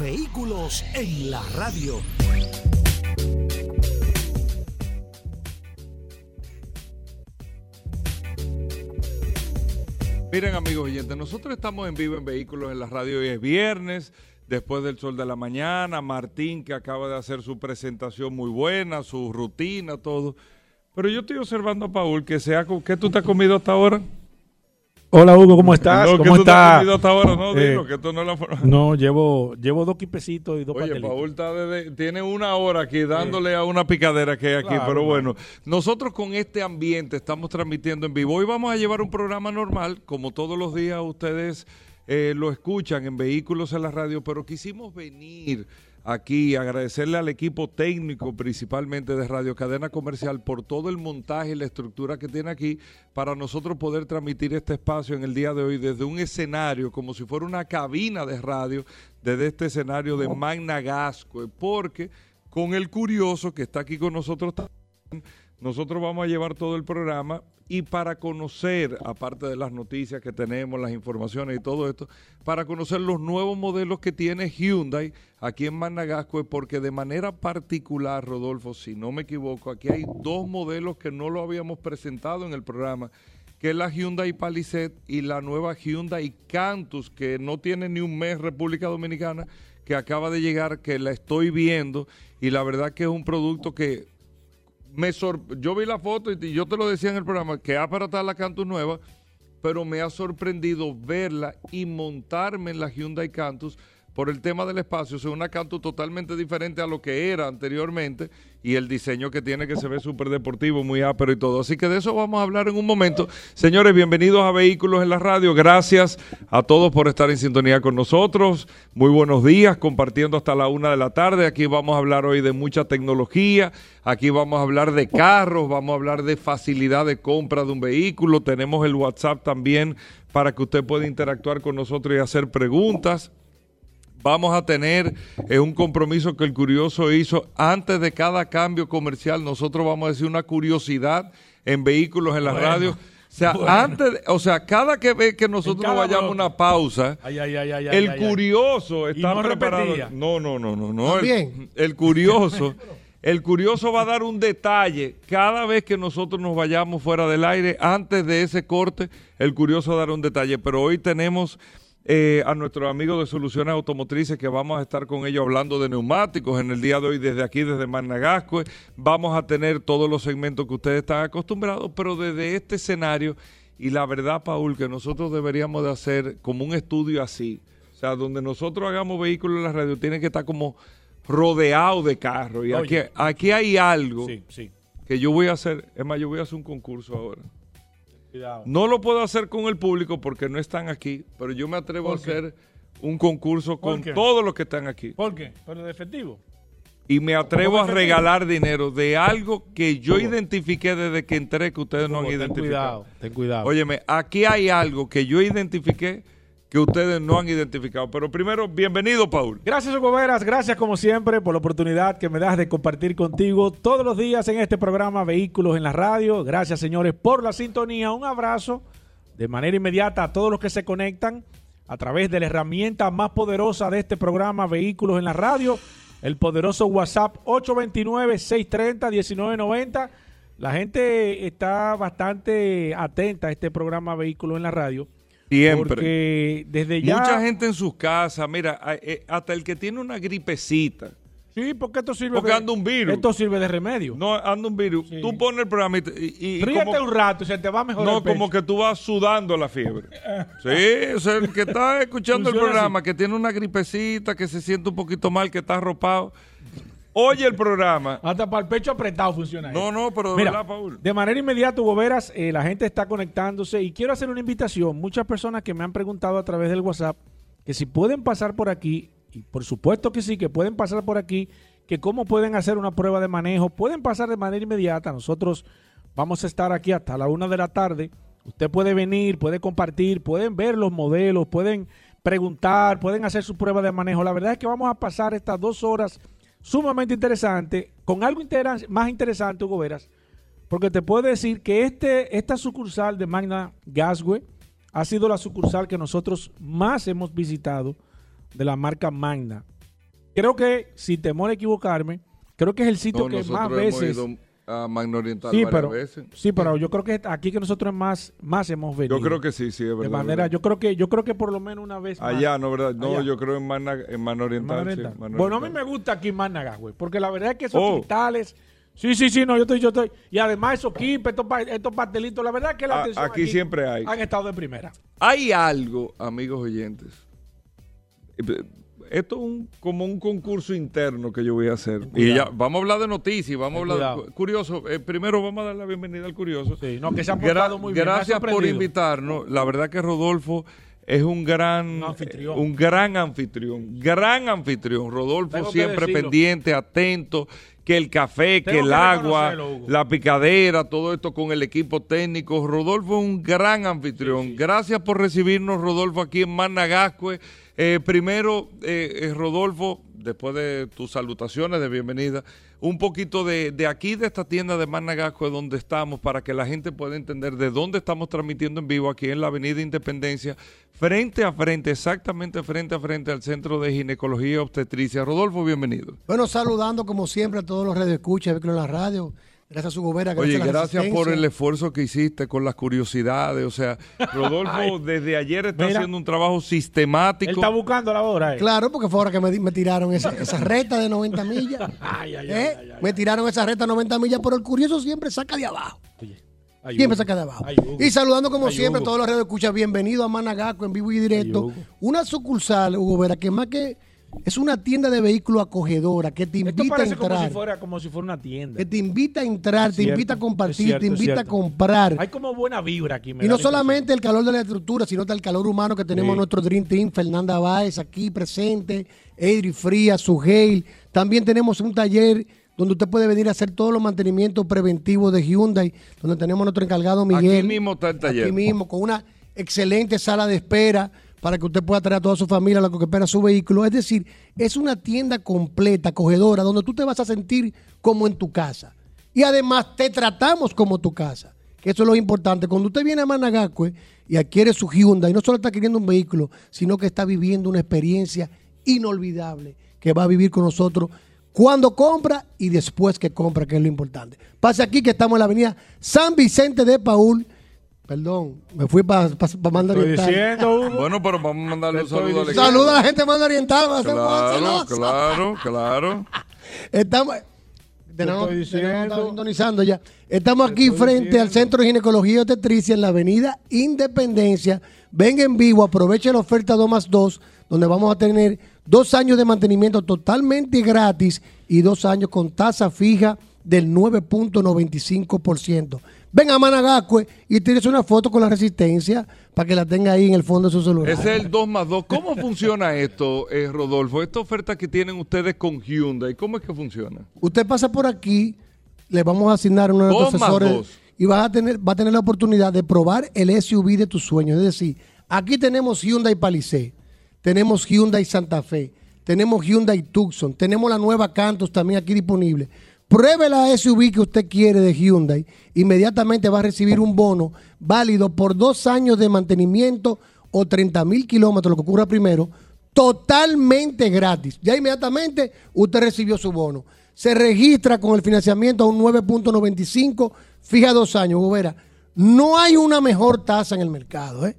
Vehículos en la radio. Miren amigos oyentes, nosotros estamos en vivo en Vehículos en la radio hoy es viernes, después del sol de la mañana, Martín que acaba de hacer su presentación muy buena, su rutina, todo. Pero yo estoy observando a Paul que sea, ¿qué tú te has comido hasta ahora? Hola Hugo, ¿cómo estás? No, ¿Cómo ¿qué tú te has estás? ahora? No, Eh, dilo, que esto no es la forma. No, llevo, llevo dos quipecitos y dos Oye, pastelitos. Paul está desde- tiene una hora aquí dándole a una picadera que hay aquí, Claro, pero bueno, nosotros con este ambiente estamos transmitiendo en vivo. Hoy vamos a llevar un programa normal, como todos los días ustedes eh, lo escuchan en Vehículos en la Radio, pero quisimos venir aquí agradecerle al equipo técnico, principalmente de Radio Cadena Comercial, por todo el montaje y la estructura que tiene aquí para nosotros poder transmitir este espacio en el día de hoy desde un escenario, como si fuera una cabina de radio, desde este escenario de Magna Gasco, porque con el curioso que está aquí con nosotros también, nosotros vamos a llevar todo el programa y para conocer, aparte de las noticias que tenemos, las informaciones y todo esto, para conocer los nuevos modelos que tiene Hyundai aquí en Managasco, porque de manera particular, Rodolfo, si no me equivoco, aquí hay dos modelos que no lo habíamos presentado en el programa, que es la Hyundai Palisade y la nueva Hyundai Cantus, que no tiene ni un mes República Dominicana, que acaba de llegar, que la estoy viendo y la verdad que es un producto que me sor- yo vi la foto y, yo te lo decía en el programa que aparatar la Cantus nueva, pero me ha sorprendido verla y montarme en la Hyundai Cantus por el tema del espacio. O sea, una Cantus totalmente diferente a lo que era anteriormente y el diseño que tiene que se ve súper deportivo, muy ápero y todo. Así que de eso vamos a hablar en un momento. Señores, bienvenidos a Vehículos en la Radio. Gracias a todos por estar en sintonía con nosotros. Muy buenos días, compartiendo hasta la una de la tarde. Aquí vamos a hablar hoy de mucha tecnología. Aquí vamos a hablar de carros, vamos a hablar de facilidad de compra de un vehículo. Tenemos el WhatsApp también para que usted pueda interactuar con nosotros y hacer preguntas. Vamos a tener eh, un compromiso que el curioso hizo antes de cada cambio comercial. Nosotros vamos a decir una curiosidad en vehículos en la Bueno, radio. O sea, bueno. antes, de- o sea, cada que ve que nosotros nos vayamos a bloque. una pausa, Ay, ay, ay, ay, ay, el ay, ay. curioso está no preparado. repetía. No, no, no, no, no. El, También. el curioso, el curioso va a dar un detalle cada vez que nosotros nos vayamos fuera del aire. Antes de ese corte, el curioso dará un detalle. Pero hoy tenemos eh, a nuestros amigos de Soluciones Automotrices que vamos a estar con ellos hablando de neumáticos en el día de hoy desde aquí, desde Managascue. Vamos a tener todos los segmentos que ustedes están acostumbrados, pero desde este escenario. Y la verdad, Paul, que nosotros deberíamos de hacer como un estudio así. O sea, donde nosotros hagamos vehículos en la radio, tiene que estar como rodeado de carros. Y aquí, aquí hay algo Sí, sí. que yo voy a hacer. Es más, yo voy a hacer un concurso ahora. Cuidado. No lo puedo hacer con el público porque no están aquí, pero yo me atrevo a hacer un concurso ¿Por con qué? todos los que están aquí. ¿Por qué? ¿Pero de efectivo? Y me atrevo a ¿Cómo regalar dinero de algo que yo identifiqué desde que entré que ustedes no han ten identificado. cuidado, ten cuidado. Óyeme, aquí hay algo que yo identifiqué que ustedes no han identificado. Pero primero, bienvenido, Paul. Gracias, Hugo. Gracias, como siempre, por la oportunidad que me das de compartir contigo todos los días en este programa Vehículos en la Radio. Gracias, señores, por la sintonía. Un abrazo de manera inmediata a todos los que se conectan a través de la herramienta más poderosa de este programa Vehículos en la Radio, el poderoso WhatsApp 829-630-1990. La gente está bastante atenta a este programa Vehículos en la Radio. Siempre. Porque desde ya... Mucha gente en sus casas, mira, eh, hasta el que tiene una gripecita, Sí, porque esto sirve Porque de, anda un virus. Esto sirve de remedio. no anda un virus, Sí. tú pones el programa y, y- y Ríete como- un rato y se te va mejor no, el pecho. como que tú vas sudando la fiebre. Sí, o sea, el que está escuchando el programa, que tiene una gripecita, que se siente un poquito mal, que está arropado, oye el programa. Hasta para el pecho apretado funciona No, no, pero de Mira, verdad, Paul. de manera inmediata, Hugo Veras, eh, la gente está conectándose y quiero hacer una invitación. Muchas personas que me han preguntado a través del WhatsApp que si pueden pasar por aquí Y por supuesto que sí, que pueden pasar por aquí, que cómo pueden hacer una prueba de manejo, pueden pasar de manera inmediata. Nosotros vamos a estar aquí hasta la una de la tarde. Usted puede venir, puede compartir, pueden ver los modelos, pueden preguntar, pueden hacer su prueba de manejo. La verdad es que vamos a pasar estas dos horas sumamente interesantes, con algo más interesante, Hugo Veras, porque te puedo decir que este, esta sucursal de Magna Gasway ha sido la sucursal que nosotros más hemos visitado de la marca Magna. Creo que, sin temor a equivocarme, creo que es el sitio No, que más veces... ido a Magna Oriental Sí, varias pero, veces. sí, pero yo creo que aquí que nosotros más, más hemos venido. Yo creo que sí, sí, es verdad. de manera, verdad. yo creo que, yo creo que por lo menos una vez más. Allá, no, ¿verdad? No, Allá. yo creo en Magna, en Magna Oriental. Bueno, a mí me gusta aquí Magna güey, porque la verdad es que esos Oh. cristales, sí, sí, sí, no, yo estoy, yo estoy, y además esos kipes, estos, pa- estos pastelitos, la verdad es que la A- atención aquí siempre hay. han estado de primera. Hay algo, amigos oyentes. Esto es un- como un concurso interno que yo voy a hacer. Y ya, vamos a hablar de noticias, vamos a hablar cuidado. curioso. eh, primero vamos a dar la bienvenida al curioso. Sí, no, que se ha Gra- portado muy bien. Gracias por invitarnos. La verdad que Rodolfo es un gran Un anfitrión. eh, un gran anfitrión, gran anfitrión. Rodolfo siempre decirlo. pendiente, atento, que el café, que el que agua, la picadera, todo esto con el equipo técnico. Rodolfo es un gran anfitrión. Gracias por recibirnos, Rodolfo, aquí en Managascue. Eh, primero, eh, eh, Rodolfo, después de tus salutaciones de bienvenida, un poquito de, de aquí, de esta tienda de Managascue, donde estamos, para que la gente pueda entender de dónde estamos transmitiendo en vivo, aquí en la Avenida Independencia, frente a frente, exactamente frente a frente al Centro de Ginecología Obstetricia. Rodolfo, bienvenido. Bueno, saludando como siempre a todos los radioescuchas, que en la radio. Gracias a su gobera. Oye, gracias por el esfuerzo que hiciste con las curiosidades. O sea, Rodolfo desde ayer está Mira. haciendo un trabajo Él sistemático. está buscando la hora, eh. Claro, porque fue ahora que me, tiraron esa, esa recta de 90 millas. Ay, ay, ¿Eh? ay, ay, ay. Me tiraron esa recta de 90 millas, pero el curioso siempre saca de abajo. Oye, ay, Siempre Hugo. saca de abajo. Ay, Hugo. Y saludando como Ay, siempre a Hugo. todos los radioescuchas. Bienvenido a Managaco en vivo y directo. Ay, Hugo. Una sucursal, Hugo Vera, que más que es una tienda de vehículos acogedora que te Esto invita a como entrar. si, fuera, como si fuera una tienda. Que te invita a entrar, Es te cierto, invita a compartir, cierto, te invita a comprar. Hay como buena vibra aquí. me Y no la solamente el calor de la estructura, sino el calor humano que tenemos Sí. en nuestro Dream Team, Fernanda Báez aquí presente, Edri Frías, Sugeil. También tenemos un taller donde usted puede venir a hacer todos los mantenimientos preventivos de Hyundai, donde tenemos nuestro encargado Miguel. Aquí mismo está el taller. Aquí mismo, con una excelente sala de espera para que usted pueda traer a toda su familia lo que espera su vehículo. Es decir, es una tienda completa, acogedora, donde tú te vas a sentir como en tu casa. Y además te tratamos como tu casa. Que eso es lo importante. Cuando usted viene a Managacue y adquiere su Hyundai, no solo está adquiriendo un vehículo, sino que está viviendo una experiencia inolvidable que va a vivir con nosotros cuando compra y después que compra, que es lo importante. Pase aquí que estamos en la avenida San Vicente de Paul. Perdón, me fui para Manda Estoy Oriental. diciendo, Hugo. Bueno, pero vamos a mandarle un saludo al diciendo. equipo. Saluda a la gente de Manda Oriental. va a ser Claro, celoso. claro, claro. Estamos, tenemos, estoy diciendo. tenemos- estamos sintonizando ya. Estamos aquí estoy frente diciendo. al Centro de Ginecología y Obstetricia en la Avenida Independencia. Venga en vivo, aproveche la oferta 2 más 2, donde vamos a tener dos años de mantenimiento totalmente gratis y dos años con tasa fija del 9.95%. Venga a Managacue y tienes una foto con la resistencia para que la tenga ahí en el fondo de su celular. Ese es el 2 más 2. ¿Cómo funciona esto, eh, Rodolfo? Esta oferta que tienen ustedes con Hyundai, ¿cómo es que funciona? Usted pasa por aquí, le vamos a asignar uno de asesores dos. y va a tener va a tener la oportunidad de probar el SUV de tus sueños. Es decir, aquí tenemos Hyundai Palisade, tenemos Hyundai Santa Fe, tenemos Hyundai Tucson, tenemos la nueva Cantos también aquí disponible. Pruebe la SUV que usted quiere de Hyundai, inmediatamente va a recibir un bono válido por dos años de mantenimiento o 30 mil kilómetros, lo que ocurra primero, totalmente gratis. Ya inmediatamente usted recibió su bono. Se registra con el financiamiento a un 9.95, fija dos años, Hugo Vera. No hay una mejor tasa en el mercado. ¿eh?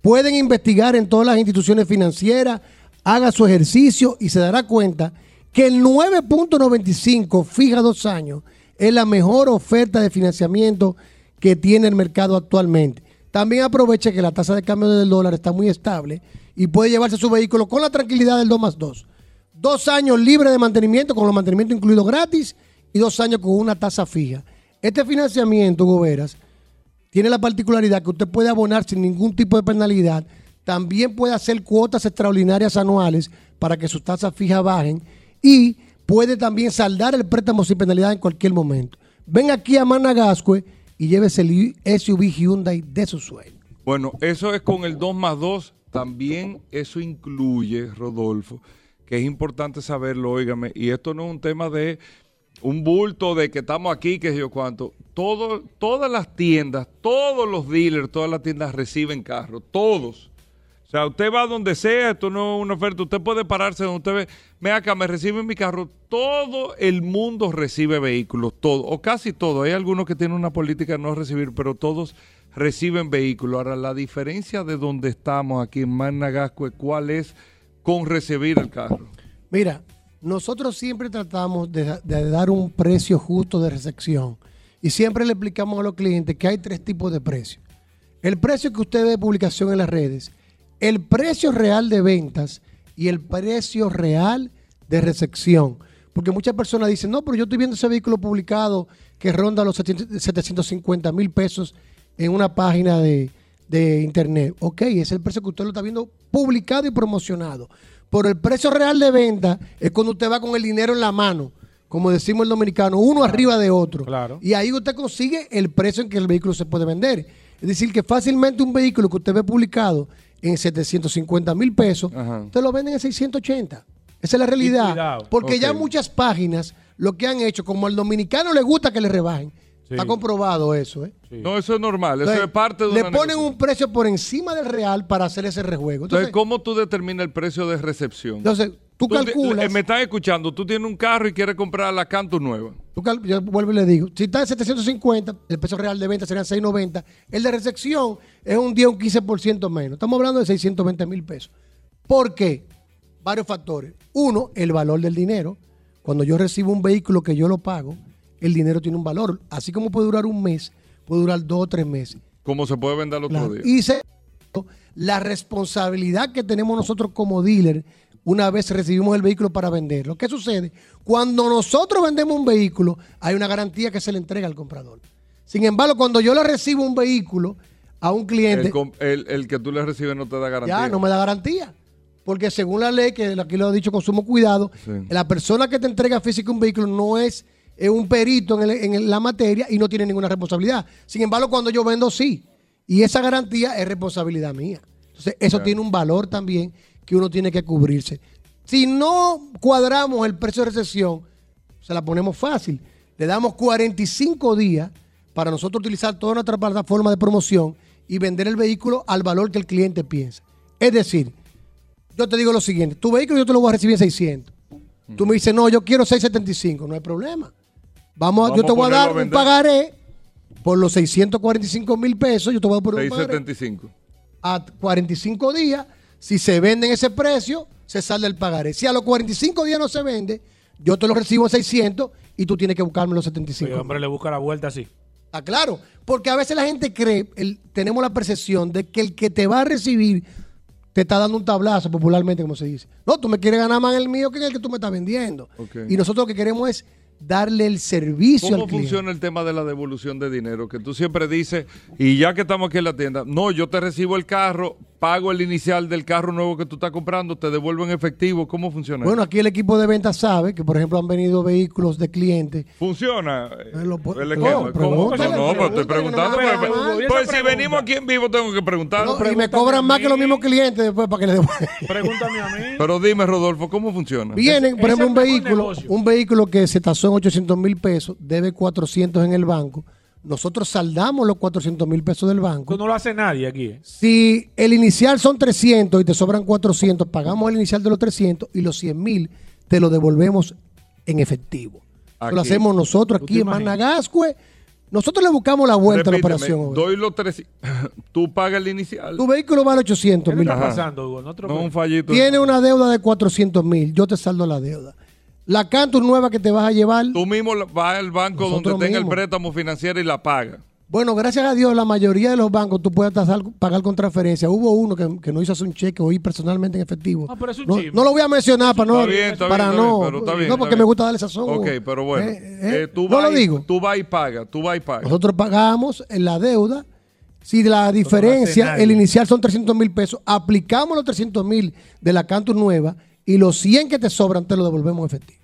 Pueden investigar en todas las instituciones financieras, haga su ejercicio y se dará cuenta que el 9.95 fija dos años es la mejor oferta de financiamiento que tiene el mercado actualmente. También aproveche que la tasa de cambio del dólar está muy estable y puede llevarse su vehículo con la tranquilidad del 2 más 2. Dos años libre de mantenimiento, con los mantenimientos incluidos gratis, y dos años con una tasa fija. Este financiamiento, Goberas, tiene la particularidad que usted puede abonar sin ningún tipo de penalidad también puede hacer cuotas extraordinarias anuales para que sus tasas fijas bajen y puede también saldar el préstamo sin penalidad en cualquier momento. Ven aquí a Managascue y llévese el SUV Hyundai de su sueño. Bueno, eso es con el 2 más 2. También eso incluye, Rodolfo, que es importante saberlo, óigame, y esto no es un tema de un bulto de que estamos aquí, que sé yo cuánto. Todas las tiendas, todos los dealers, todas las tiendas reciben carros, todos. O sea, usted va donde sea, esto no es una oferta, usted puede pararse donde usted ve, me acá, me reciben mi carro, todo el mundo recibe vehículos, todo, o casi todo. Hay algunos que tienen una política de no recibir, pero todos reciben vehículos. Ahora, la diferencia de donde estamos aquí en Managascue, ¿cuál es con recibir el carro? Mira, nosotros siempre tratamos de, de dar un precio justo de recepción y siempre le explicamos a los clientes que hay tres tipos de precios. El precio que usted ve de publicación en las redes, el precio real de ventas y el precio real de recepción. Porque muchas personas dicen, no, pero yo estoy viendo ese vehículo publicado que ronda los 750 mil pesos en una página de, de internet. Ok, es el precio que usted lo está viendo publicado y promocionado. Por el precio real de venta es cuando usted va con el dinero en la mano, como decimos el dominicano, uno arriba de otro. Claro. Y ahí usted consigue el precio en que el vehículo se puede vender. Es decir, que fácilmente un vehículo que usted ve publicado en 750 mil pesos, Ajá. usted lo venden en 680. Esa es la realidad. cuidado. Porque ya muchas páginas lo que han hecho, como al dominicano le gusta que le rebajen, Sí. está comprobado eso. ¿eh? Sí. No, eso es normal, eso es parte de le una ponen un precio por encima del real para hacer ese rejuego. Entonces, Entonces, ¿cómo tú determinas el precio de recepción? entonces, tú Tú te- calculas, eh, me estás escuchando, tú tienes un carro y quieres comprar la Canto nueva. Tú yo vuelvo y le digo, si está en 750, el precio real de venta serían 690, el de recepción es un 10 o un 15% menos. Estamos hablando de 620 mil pesos. ¿Por qué? Varios factores. Uno, el valor del dinero. Cuando yo recibo un vehículo que yo lo pago, el dinero tiene un valor. Así como puede durar un mes, puede durar dos o tres meses. ¿Cómo se puede vender el otro Claro. día? Y la responsabilidad que tenemos nosotros como dealer una vez recibimos el vehículo para venderlo. ¿Qué sucede? Cuando nosotros vendemos un vehículo, hay una garantía que se le entrega al comprador. Sin embargo, cuando yo le recibo un vehículo a un cliente, el, el- el que tú le recibes no te da garantía. ya no me da garantía. Porque según la ley, que aquí lo he dicho con sumo cuidado, Sí. la persona que te entrega físico un vehículo no es eh, un perito en, el- en la materia y no tiene ninguna responsabilidad. Sin embargo, cuando yo vendo, sí. Y esa garantía es responsabilidad mía. Entonces, eso tiene un valor también que uno tiene que cubrirse. Si no cuadramos el precio de recesión, se la ponemos fácil. Le damos 45 días para nosotros utilizar toda nuestra plataforma de promoción y vender el vehículo al valor que el cliente piensa. Es decir, yo te digo lo siguiente, tu vehículo yo te lo voy a recibir en 600. Tú me dices, no, yo quiero 675, no hay problema. Vamos, yo te voy a dar a un pagaré por los 645 mil pesos, yo te voy a poner un pagaré 675. a 45 días. Si se vende en ese precio, se sale el pagaré. Si a los 45 días no se vende, yo te lo recibo en 600 y tú tienes que buscarme los 75. El hombre le busca la vuelta así. Ah, claro, porque a veces la gente cree, el- tenemos la percepción de que el que te va a recibir te está dando un tablazo, popularmente, como se dice. No, tú me quieres ganar más en el mío que en el que tú me estás vendiendo. Y nosotros lo que queremos es darle el servicio ¿Cómo al cliente. funciona el tema de la devolución de dinero? Que tú siempre dices, y ya que estamos aquí en la tienda, no, yo te recibo el carro, pago el inicial del carro nuevo que tú estás comprando, te devuelvo en efectivo. ¿Cómo funciona? Bueno, aquí el equipo de ventas sabe que, por ejemplo, han venido vehículos de clientes ¿Funciona? Lo pu- el no, esquema? ¿Cómo? pregúntale, No, no, pero estoy preguntando. pues, si venimos aquí en vivo, tengo que preguntar. No, y me cobran más que los mismos clientes después para que le devuelvan. Pregúntame a mí. Pero dime, Rodolfo, ¿cómo funciona? Vienen, por ejemplo, un vehículo, un vehículo que se tasó en 800 mil pesos, debe 400 en el banco. Nosotros saldamos los 400 mil pesos del banco. Esto no lo hace nadie aquí. ¿eh? Si el inicial son 300 y te sobran 400, pagamos el inicial de los 300 y los 100 mil te lo devolvemos en efectivo. Eso lo hacemos nosotros ¿Tú aquí en? Managascue. Nosotros le buscamos la vuelta a la operación. Doy los tres. Tú pagas el inicial. Tu vehículo vale 800 ¿Qué mil. pasando, Hugo? No un fallito. Tiene una deuda de 400 mil. Yo te saldo la deuda. La Cantus nueva que te vas a llevar. Tú mismo vas al banco donde tenga el préstamo financiero y la paga. Bueno, gracias a Dios, la mayoría de los bancos tú puedes tasar- pagar con transferencia. Hubo uno que, que no hizo hacer un cheque hoy personalmente en efectivo. Ah, pero es un no, no lo voy a mencionar para no. Está bien, está bien, para bien, no, pero está bien, no, está porque bien. me gusta darle sazón. Ok, pero bueno. Eh, eh, eh, tú no vas lo y- digo. Tú vas y pagas, tú vas y pagas. Nosotros pagamos en la deuda. Si la diferencia, el inicial son 300 mil pesos, aplicamos los 300 mil de la Cantus nueva y los 100 que te sobran te lo devolvemos en efectivo.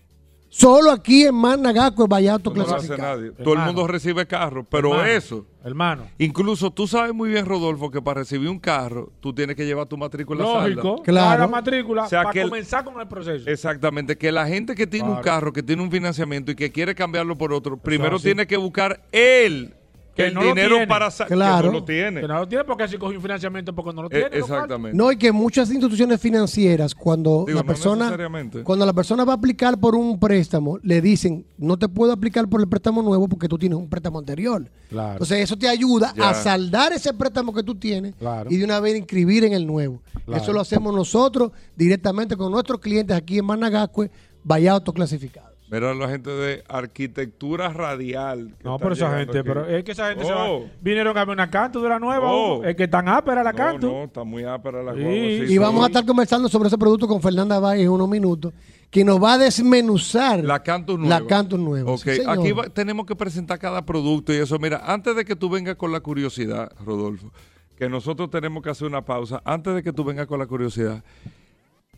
Solo aquí en Managaco es vaya No lo hace nadie. Todo el mundo recibe carro, pero Hermano, eso. Hermano. Incluso tú sabes muy bien, Rodolfo, que para recibir un carro, tú tienes que llevar tu matrícula salda. Lógico. Claro. Paga matrícula O sea, para que el- comenzar con el proceso. Exactamente, que la gente que tiene un carro, que tiene un financiamiento y que quiere cambiarlo por otro, primero tiene que buscar él Que el no lo dinero tiene. para Claro. que no lo tiene. Que no lo tiene porque así cogió un financiamiento porque no lo Eh, tiene. exactamente. No, y que muchas instituciones financieras, cuando Digo, la persona cuando la persona va a aplicar por un préstamo, le dicen, no te puedo aplicar por el préstamo nuevo porque tú tienes un préstamo anterior. Claro. Entonces eso te ayuda Ya. a saldar ese préstamo que tú tienes Claro. y de una vez inscribir en el nuevo. Claro. Eso lo hacemos nosotros directamente con nuestros clientes aquí en Managacue, vaya autoclasificados. Mira la gente de arquitectura radial. que No, pero esa gente, aquí. pero es que esa gente se va. Oh. Vinieron a ver una canto de la nueva. Oh. Es que tan ápera la No, canto. no, está muy ápera la Sí. guagua, sí, Y sí. vamos a estar conversando sobre ese producto con Fernanda Valle en unos minutos, que nos va a desmenuzar La Cantus nueva. La Cantus nueva. Ok, aquí va- tenemos que presentar cada producto y eso. Mira, antes de que tú vengas con la curiosidad, Rodolfo, que nosotros tenemos que hacer una pausa. Antes de que tú vengas con la curiosidad,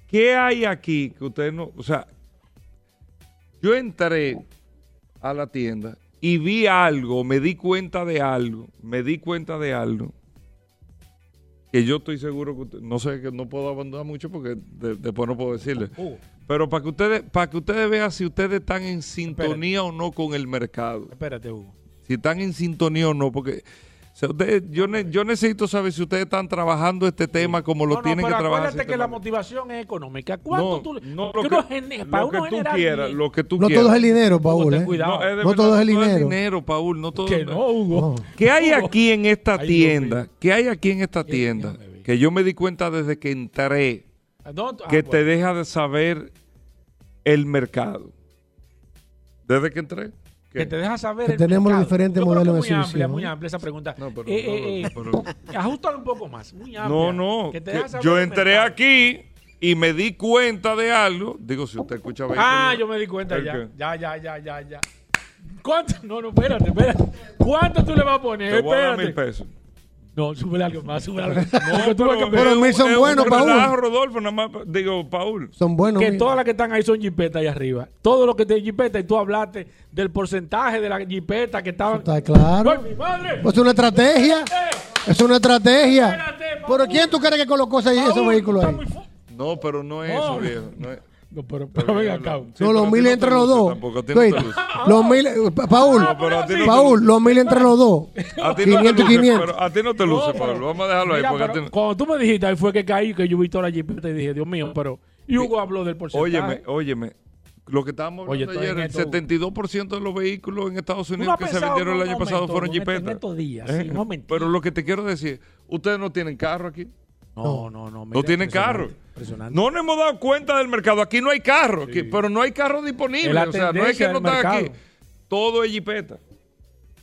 ¿qué hay aquí que usted no. O sea, yo entré a la tienda y vi algo, me di cuenta de algo, me di cuenta de algo. Que yo estoy seguro que usted- no sé que no puedo abandonar mucho porque de- después no puedo decirle. Pero para que ustedes, para que ustedes vean si ustedes están en sintonía o no con el mercado. espérate, Hugo. Si están en sintonía o no, porque sea, ustedes- yo, ne- yo necesito saber si ustedes están trabajando este tema como lo No, no, tienen que pero trabajar. acuérdate que la motivación es económica. ¿Cuánto No, tú no, que lo uno que, gene- lo para que uno tú generar quieras, lo que tú No quieras. todo es el dinero, Paul. ¿eh? cuidado. No, No verdad, todo es el no dinero. dinero, Paul, no todo Que no, Hugo. ¿Qué hay aquí en esta Ay, tienda? ¿Qué hay aquí en esta tienda? Que yo me di cuenta desde que entré No, ah, que te deja de saber el mercado. Desde que entré. ¿Qué? que te deja saber Que el tenemos mercado. diferentes Yo modelos de muy amplia, muy amplia esa pregunta. No, pero Eh, eh, eh, pero- ajustalo un poco más, muy amplia. No, no. Que te que deja saber yo entré aquí y me di cuenta de algo. Digo, si usted escucha Ah, vehículos- yo me di cuenta ¿El ya. qué? Ya, ya, ya, ya, ya. ¿Cuánto? No, no, espérate, espérate. ¿Cuánto tú le vas a poner? Te voy a dar mil pesos. No, súbele algo más, súbele algo ves que- pero mil son buenos, Paul. relajo, Rodolfo, nada más. Digo, Paul. Son buenos. que mira. todas las que están ahí son jipetas ahí arriba. Todo lo que te jipeta y tú hablaste del porcentaje de la jipeta que estaban. Está claro. ¡Ay, mi madre! Pues es una estrategia. Es una estrategia. Espérate. ¿Pero quién tú crees que colocó ese- Paul, vehículos está ahí? No, pero no es No. eso, viejo. No, es- No, pero, pero ven acá. Sí, No, pero los a ti mil no te entre los luce dos. tampoco, a ti no te Oye, luce. Los mil, Pa- Paul, pero a ti no te Paul, los mil entre los dos. A ti no te 500 y luce, 500. pero a ti no te luce, Pablo. Vamos a dejarlo ahí. Mira, porque a pero ti no- Cuando tú me dijiste, ahí fue que caí, que yo vi toda la jipeta y dije, Dios mío, pero. Y Hugo habló del porcentaje. Óyeme, óyeme. Lo que estábamos Oye, hablando estoy ayer, en el esto. 72% de los vehículos en Estados Unidos que se pensado vendieron el un año pasado momento, fueron en en jipetas. estos días, ¿Eh? sí, un momentito. Pero lo que te quiero decir, ustedes no tienen carro aquí. No, no, no. No tienen carro. impresionante. No nos hemos dado cuenta del mercado. Aquí no hay carro, aquí- pero no hay carro disponible. O sea, no es que no están aquí. Todo es jipeta.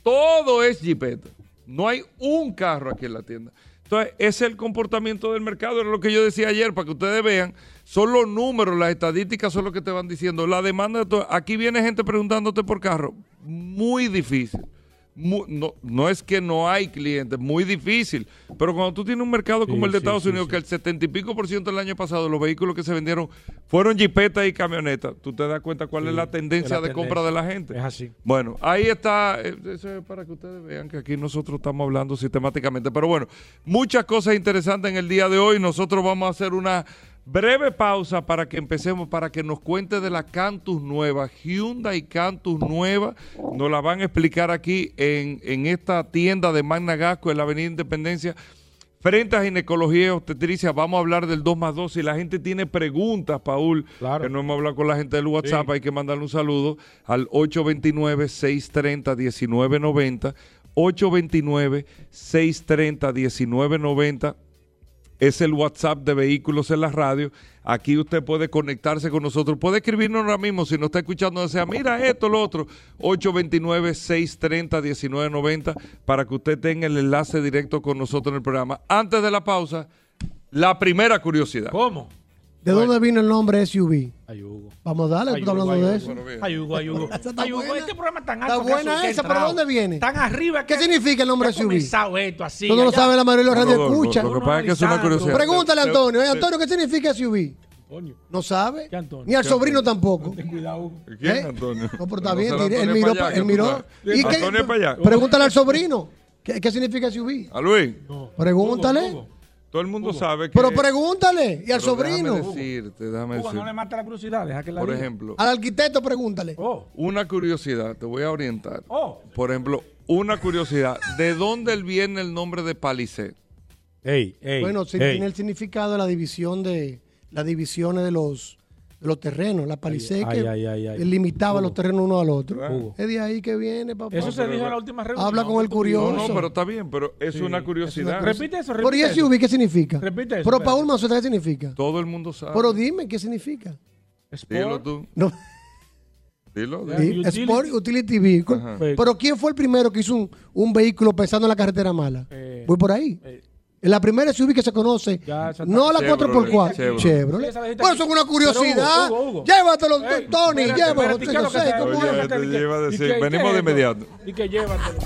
Todo es jipeta. No hay un carro aquí en la tienda. Entonces, ese es el comportamiento del mercado. Era lo que yo decía ayer, para que ustedes vean. Son los números, las estadísticas son lo que te van diciendo. La demanda de todo. Aquí viene gente preguntándote por carro. Muy difícil. No, no es que no hay clientes, muy difícil. Pero cuando tú tienes un mercado como Sí, el de sí, Estados sí, Unidos, que el 70 y pico por ciento del año pasado, los vehículos que se vendieron fueron jipetas y camionetas, tú te das cuenta cuál es la tendencia la de compra de la gente. Es así. Bueno, ahí está, eh, eso es para que ustedes vean que aquí nosotros estamos hablando sistemáticamente. Pero bueno, muchas cosas interesantes en el día de hoy. Nosotros vamos a hacer una breve pausa para que empecemos, para que nos cuente de la Cantus nueva, Hyundai Cantus nueva. Nos la van a explicar aquí en, en esta tienda de Magna Gasco en la Avenida Independencia. Frente a ginecología y obstetricia, vamos a hablar del 2 más 2. Si la gente tiene preguntas, Paul, Claro. que no hemos hablado con la gente del WhatsApp, hay que mandarle un saludo al 829-630-1990. 829-630-1990 es el WhatsApp de Vehículos en la Radio. Aquí usted puede conectarse con nosotros. Puede escribirnos ahora mismo si no está escuchando. Sea, mira esto, lo otro. 829-630-1990 para que usted tenga el enlace directo con nosotros en el programa. Antes de la pausa, la primera curiosidad. ¿Cómo? ¿De dónde vino el nombre SUV? Ahí Ay, Hugo. Vamos a darle, tú estás hablando de eso. Pero bien. Ay, Hugo, ay, Hugo. Esa está Ay, Hugo, buena. este programa tan Está alto. que buena que esa, ¿pero dónde viene? Tan arriba. ¿Qué significa el nombre SUV? comenzado esto así. Tú no lo sabes, la mayoría de los radio escucha. Lo que pasa es que es una curiosidad. Pregúntale a Antonio. Oye, Antonio, ¿qué significa SUV? Coño, No sabe. ¿Qué Antonio? Ni al ¿Qué sobrino tampoco. ten cuidado. ¿Quién, ¿Eh? Antonio? No, pero está No bien. Él Antonio miró. Él miró. ¿Y qué- Antonio es para allá. Pregúntale al sobrino. ¿Qué, qué significa SUV? A Luis, Pregúntale. Todo el mundo sabe que... Pero pregúntale. Y al Pero sobrino. Déjame decirte, déjame Hugo, no le mata la curiosidad, deja que la Por diga. ejemplo, Al arquitecto pregúntale. Oh, una curiosidad, te voy a orientar. oh. Por ejemplo, una curiosidad. ¿De dónde viene el nombre de Palisade? Ey, ey. Bueno, sí, ey. tiene el significado de la división de las divisiones de los los terrenos, la palisade que ay, ay, ay. limitaba los terrenos uno al otro. Hugo. Es de ahí que viene, papá. Eso se dijo en la última reunión. Habla con el No, curioso. no, pero está bien, pero es una curiosidad. Repite eso, Pero ¿y repite eso. SUV qué significa? Repite eso, Pero. Paul Manzueta, ¿qué significa? Todo el mundo sabe. Pero dime qué significa. Dilo Sport. tú. No, Dilo. Ya. dilo. Utility. Sport Utility Vehicle. Ajá. Pero ¿quién fue el primero que hizo un, un vehículo pensando en la carretera mala? Eh, Voy por ahí. eh, La primera SUV que se conoce, Ya, está- no la Chevrolet, 4x4, Chevrolet. Chevrolet. Sí, esa la dijiste Bueno, es una curiosidad. Hugo, Hugo, Hugo. Llévatelo, Ey, Tony, espérate, llévatelo. espérate, ¿qué es lo que José, te- ¿cómo oye, es? Oye, ¿qué te te- lleva a y decir, que- venimos ¿qué de inmediato. Y que llévatelo.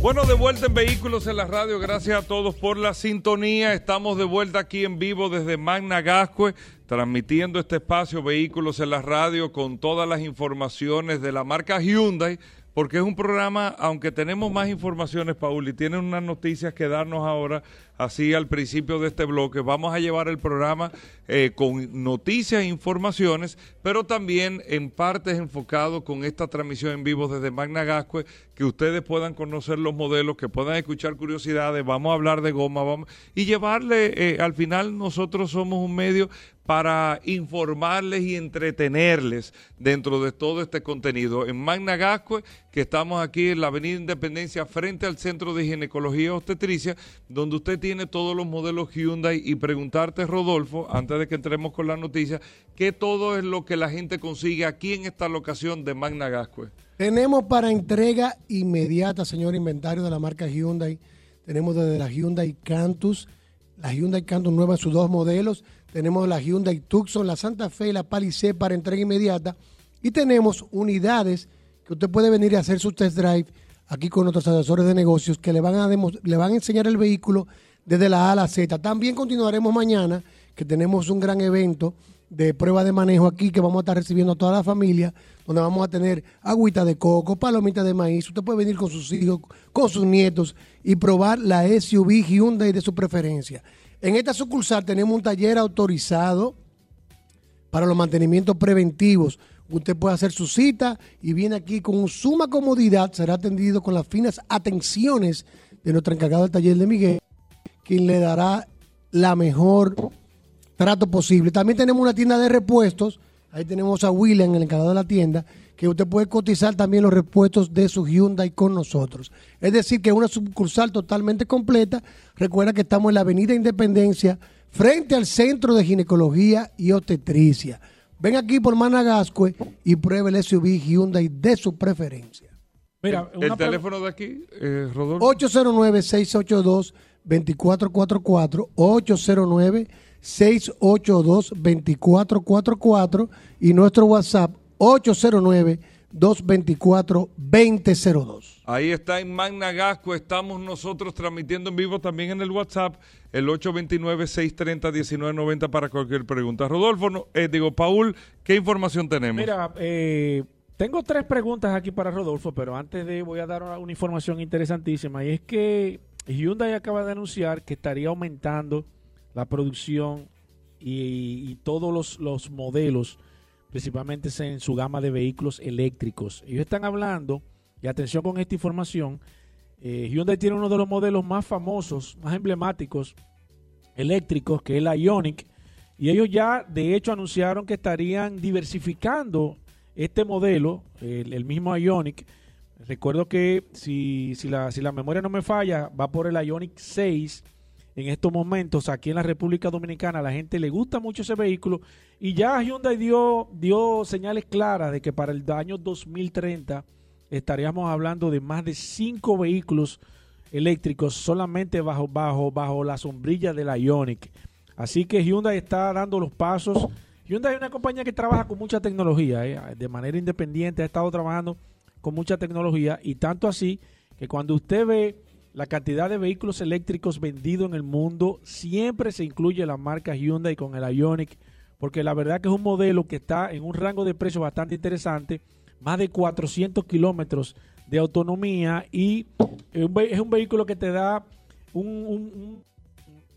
Bueno, de vuelta en Vehículos en la Radio. Gracias a todos por la sintonía. Estamos de vuelta aquí en vivo desde Magna Gascue, transmitiendo este espacio Vehículos en la Radio con todas las informaciones de la marca Hyundai, porque es un programa, aunque tenemos más informaciones, Paul, y tienen unas noticias que darnos ahora, así al principio de este bloque. Vamos a llevar el programa eh, con noticias e informaciones, pero también en partes enfocado con esta transmisión en vivo desde Magna Gascue, que ustedes puedan conocer los modelos, que puedan escuchar curiosidades, vamos a hablar de goma, vamos y llevarle, eh, al final nosotros somos un medio para informarles y entretenerles dentro de todo este contenido. En Magna Gascue, que estamos aquí en la Avenida Independencia, frente al Centro de Ginecología Obstetricia, donde usted tiene todos los modelos Hyundai y preguntarte, Rodolfo, antes de que entremos con la noticia, ¿qué todo es lo que la gente consigue aquí en esta locación de Magna Gascue? Tenemos para entrega inmediata, señor, inventario de la marca Hyundai. Tenemos desde la Hyundai Cantus, la Hyundai Cantus nueva en sus dos modelos. Tenemos la Hyundai Tucson, la Santa Fe y la Palisade para entrega inmediata. Y tenemos unidades usted puede venir a hacer su test drive aquí con nuestros asesores de negocios que le van a, le van a enseñar el vehículo desde la A a la Z. También continuaremos mañana, que tenemos un gran evento de prueba de manejo aquí que vamos a estar recibiendo a toda la familia, donde vamos a tener agüita de coco, palomitas de maíz. Usted puede venir con sus hijos, con sus nietos y probar la SUV Hyundai de su preferencia. En esta sucursal tenemos un taller autorizado para los mantenimientos preventivos. Usted puede hacer su cita y viene aquí con suma comodidad. Será atendido con las finas atenciones de nuestro encargado del taller de Miguel, quien le dará la mejor trato posible. También tenemos una tienda de repuestos. Ahí tenemos a William, el encargado de la tienda, que usted puede cotizar también los repuestos de su Hyundai con nosotros. Es decir, que es una sucursal totalmente completa. Recuerda que estamos en la Avenida Independencia, frente al Centro de Ginecología y Obstetricia. Ven aquí por Managascue y pruebe el SUV Hyundai de su preferencia. Mira, El teléfono de aquí, eh, Rodolfo. 809-682-2444, 809-682-2444 y nuestro WhatsApp 809-224-2002. Ahí está en Magna Gasco, estamos nosotros transmitiendo en vivo también en el WhatsApp, el 829-630-1990 para cualquier pregunta. Rodolfo, no, eh, digo, Paul, ¿qué información tenemos? Mira, eh, tengo tres preguntas aquí para Rodolfo, pero antes de voy a dar una, una información interesantísima y es que Hyundai acaba de anunciar que estaría aumentando la producción y, y todos los, los modelos, principalmente en su gama de vehículos eléctricos. Ellos están hablando, y atención con esta información, eh, Hyundai tiene uno de los modelos más famosos, más emblemáticos eléctricos, que es la Ioniq, y ellos ya de hecho anunciaron que estarían diversificando este modelo, el, el mismo Ioniq. Recuerdo que si, si, la, si la memoria no me falla, va por el Ioniq 6 en estos momentos aquí en la República Dominicana. A la gente le gusta mucho ese vehículo y ya Hyundai dio, dio señales claras de que para el año 2030 estaríamos hablando de más de cinco vehículos eléctricos solamente bajo, bajo, bajo la sombrilla de la Ionic. Así que Hyundai está dando los pasos. Hyundai es una compañía que trabaja con mucha tecnología, ¿eh? de manera independiente, ha estado trabajando con mucha tecnología y tanto así que cuando usted ve la cantidad de vehículos eléctricos vendidos en el mundo, siempre se incluye la marca Hyundai con el Ionic, porque la verdad que es un modelo que está en un rango de precio bastante interesante, más de 400 kilómetros de autonomía y es un, vehículo que te da un,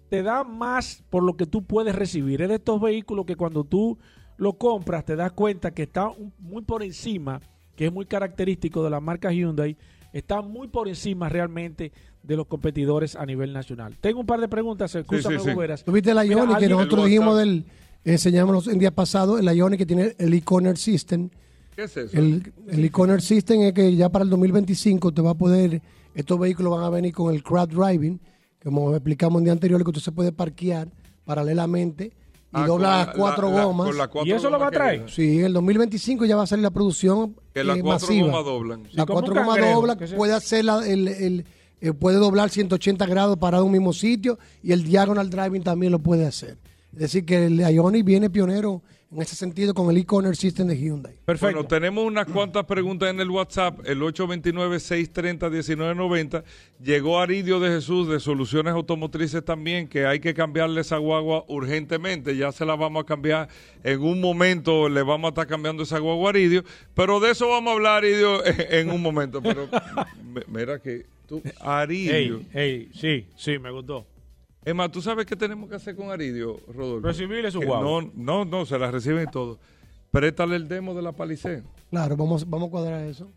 te da más por lo que tú puedes recibir. Es de estos vehículos que cuando tú lo compras te das cuenta que está muy por encima, que es muy característico de la marca Hyundai, está muy por encima realmente de los competidores a nivel nacional. Tengo un par de preguntas, escúchame, sí. Goberas. ¿Tuviste la Mira, Ionic que nosotros El dijimos del, enseñamos el día pasado, el Ionic que tiene el e-corner system. ¿Qué es eso? El, el e-corner system es que ya para el 2025 te va a poder, estos vehículos van a venir con el crowd driving, como explicamos en día anterior, que usted se puede parquear paralelamente y Ah, dobla las la- cuatro la- la- gomas. las cuatro ¿Y eso lo va a traer? Sí, en el 2025 ya va a salir la producción Que las eh, cuatro masiva. gomas doblan. Las cuatro gomas doblan, puede hacer la- el, el- eh, puede doblar 180 grados parado en un mismo sitio y el diagonal driving también lo puede hacer. Es decir, que el Ioniq viene pionero en ese sentido con el e-corner system de Hyundai. Perfecto. Bueno, tenemos unas cuantas preguntas en el WhatsApp, el 829-630-1990. Llegó Aridio de Jesús de Soluciones Automotrices también, que hay que cambiarle esa guagua urgentemente. Ya se la vamos a cambiar en un momento, le vamos a estar cambiando esa guagua a Aridio. Pero de eso vamos a hablar, Aridio, en un momento. Pero mira que tú, Aridio. Ey, ey, sí, sí, me gustó. Emma, ¿tú sabes qué tenemos que hacer con Aridio, Rodolfo? Recibirle su guagua. No, no, no, se la reciben y todo. Préstale el demo de la Palisade. Claro, vamos, vamos a cuadrar eso.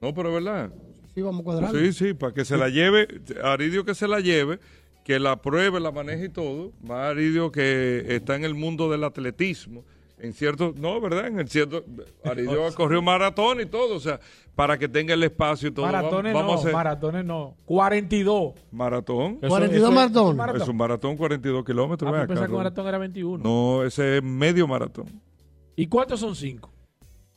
No, pero verdad. Sí, vamos a cuadrar. Sí, sí, para que se la lleve, Aridio que se la lleve, que la pruebe, la maneje y todo. Más Aridio que está en el mundo del atletismo. En cierto, no, ¿verdad? En el cierto, Aridio corrió maratón y todo, o sea, para que tenga el espacio y todo. Maratones vamos, vamos no, a hacer maratones no. 42. maratón. Eso- 42 eso es- maratón. es maratón. Es un maratón 42 kilómetros. Ah, pensaba que maratón era 21. No, ese es medio maratón. ¿Y cuántos son 5?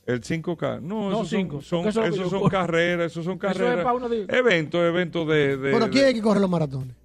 El 5K. No, No, esos cinco, son, son, eso es esos son corro. carreras, esos son Eso es carreras. uno de- Eventos, eventos de, de- Pero ¿quién es que corre los maratones?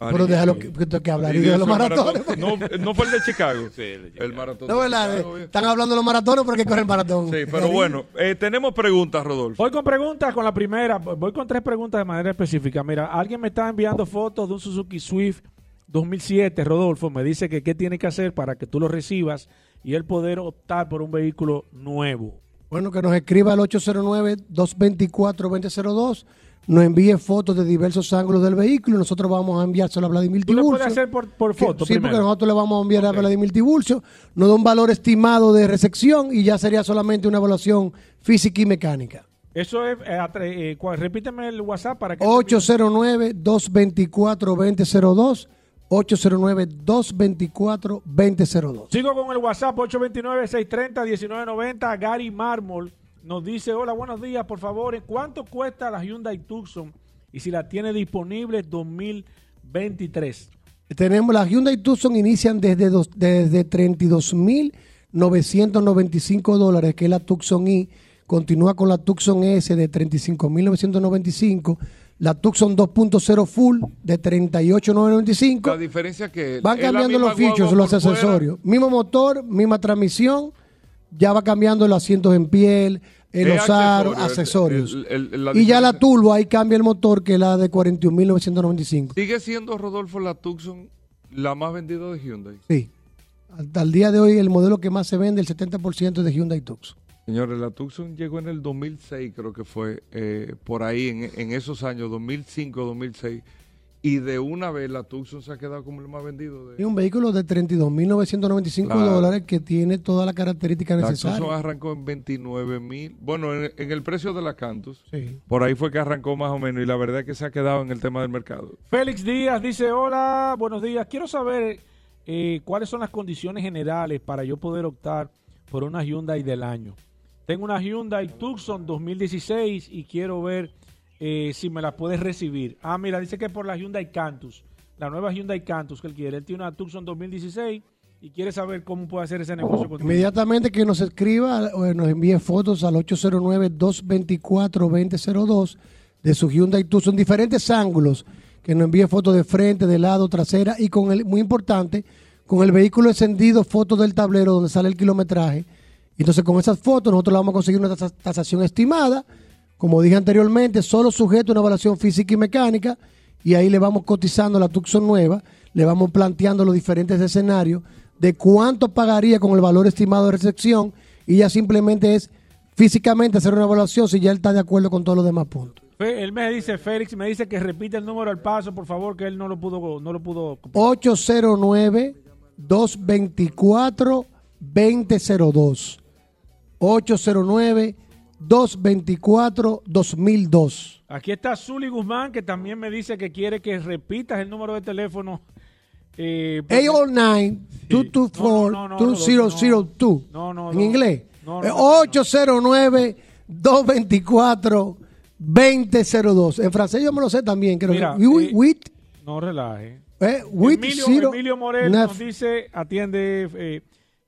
Pero déjalo que, que, que hablar y de los maratones. maratón. No, no fue el de Chicago. el maratón. No, ¿verdad? Chicago. Están hablando de los maratones porque corre el maratón. Sí, pero bueno, eh, tenemos preguntas, Rodolfo. Voy con preguntas, con la primera. Voy con tres preguntas de manera específica. Mira, alguien me está enviando fotos de un Suzuki Swift 2007, Rodolfo. Me dice que qué tiene que hacer para que tú lo recibas y él poder optar por un vehículo nuevo. Bueno, que nos escriba al 809-224-2002, nos envíe fotos de diversos ángulos del vehículo y nosotros vamos a enviárselo a Vladimir Tú lo Tiburcio. puedes hacer por, por Que- foto sí, porque nosotros le vamos a enviar a Vladimir Tiburcio, nos da un valor estimado de recepción y ya sería solamente una evaluación física y mecánica. Eso es, eh, eh, repíteme el WhatsApp para que... 809-224-2002, 809-224-2002. Sigo con el WhatsApp 829-630-1990. Gary Mármol nos dice, hola, buenos días, por favor, ¿en cuánto cuesta la Hyundai Tucson? Y si la tiene disponible 2023. Tenemos las Hyundai Tucson inician desde, dos- desde 32.995 dólares, que es la Tucson I. Continúa con la Tucson S de 35.995. La Tucson 2.0 Full de La 38.995. diferencia que Van la cambiando los features, los accesorios. Mismo motor, misma transmisión. Ya va cambiando los asientos en piel, accesorio, accesorios. el- el- la y ya la turbo, ahí cambia el motor, que es la de 41.995. Sigue siendo, Rodolfo, la Tucson la más vendida de Hyundai. Sí. Hasta el día de hoy, el modelo que más se vende, el 70% de Hyundai Tucson. Señores, la Tucson llegó en el 2006, creo que fue, eh, por ahí, en, en esos años, 2005, 2006. Y de una vez la Tucson se ha quedado como el más vendido. Es De... un vehículo de 32.995 Claro. dólares que tiene todas las características La Tucson arrancó en 29 mil. Bueno, en, en el precio de la Cantus. Sí. Por ahí fue que arrancó más o menos. Y la verdad es que se ha quedado en el tema del mercado. Félix Díaz dice, hola, buenos días. Quiero saber eh, cuáles son las condiciones generales para yo poder optar por una Hyundai del año. Tengo una Hyundai Tucson 2016 y quiero ver eh, si me la puedes recibir. Ah, mira, dice que por la Hyundai Cantus, la nueva Hyundai Cantus que él quiere. Él tiene una Tucson 2016 y quiere saber cómo puede hacer ese negocio. Inmediatamente que nos escriba o nos envíe fotos al 809-224-2002 de su Hyundai Tucson, diferentes ángulos, que nos envíe fotos de frente, de lado, trasera y con el, muy importante, con el vehículo encendido, fotos del tablero donde sale el kilometraje. Entonces con esas fotos nosotros le vamos a conseguir una tasa- tasación estimada, como dije anteriormente, solo sujeto a una evaluación física y mecánica, y ahí le vamos cotizando la Tucson nueva, le vamos planteando los diferentes escenarios de cuánto pagaría con el valor estimado de recepción, y ya simplemente es físicamente hacer una evaluación si ya él está de acuerdo con todos los demás puntos. Él me dice, Félix, me dice que repite el número al paso, por favor, que él no lo pudo, no lo pudo. 809-224-2002. 809-224-2002. Aquí está Zully Guzmán, que también me dice que quiere que repitas el número de teléfono. Eh, porque- 809-224-2002. No, no, En inglés. No, no, Eh, no. 809-224-2002. En francés yo me lo sé también. Creo Mira, que. Eh, with, no relaje. eh, with Emilio, Emilio Morel nos dice, atiende,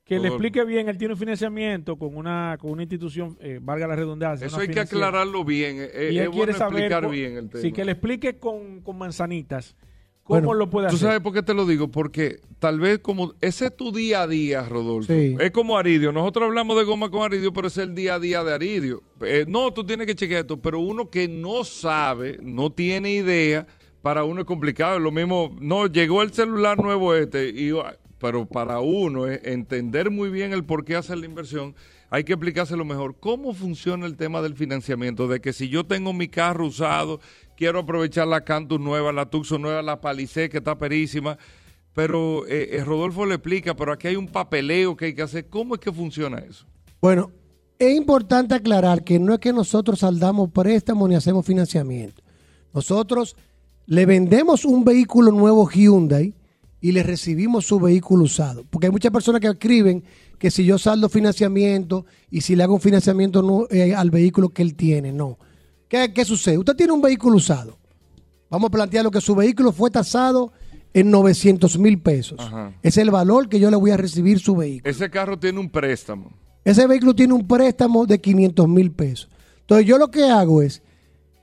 que le explique bien, él tiene un financiamiento con una, con una institución, eh, valga la redundancia. Eso hay que aclararlo bien. eh, Y es él bueno quiere saber, explicar bien el tema. sí, que le explique con, con manzanitas cómo Bueno, lo puede ¿Tú hacer. sabes por qué te lo digo? Porque tal vez como ese es tu día a día, Rodolfo. Sí. Es como Aridio. Nosotros hablamos de goma con Aridio, pero es el día a día de Aridio. Eh, no, tú tienes que chequear esto, pero uno que no sabe, no tiene idea, para uno es complicado. Es Lo mismo, no, llegó el celular nuevo este, y, pero para uno es entender muy bien el por qué hacer la inversión. Hay que explicárselo mejor. ¿Cómo funciona el tema del financiamiento? De que si yo tengo mi carro usado, quiero aprovechar la Cantus nueva, la Tucson nueva, la Palisade que está perísima. Pero eh, eh, Rodolfo le explica, pero aquí hay un papeleo que hay que hacer. ¿Cómo es que funciona eso? Bueno, es importante aclarar que no es que nosotros saldamos préstamos ni hacemos financiamiento. Nosotros le vendemos un vehículo nuevo Hyundai y le recibimos su vehículo usado. Porque hay muchas personas que escriben que si yo saldo financiamiento y si le hago un financiamiento nu- eh, al vehículo que él tiene, no. ¿Qué, qué sucede? Usted tiene un vehículo usado. Vamos a plantear lo que su vehículo fue tasado en 900 mil pesos. Ajá. Es el valor que yo le voy a recibir su vehículo. Ese carro tiene un préstamo. Ese vehículo tiene un préstamo de 500 mil pesos. Entonces yo lo que hago es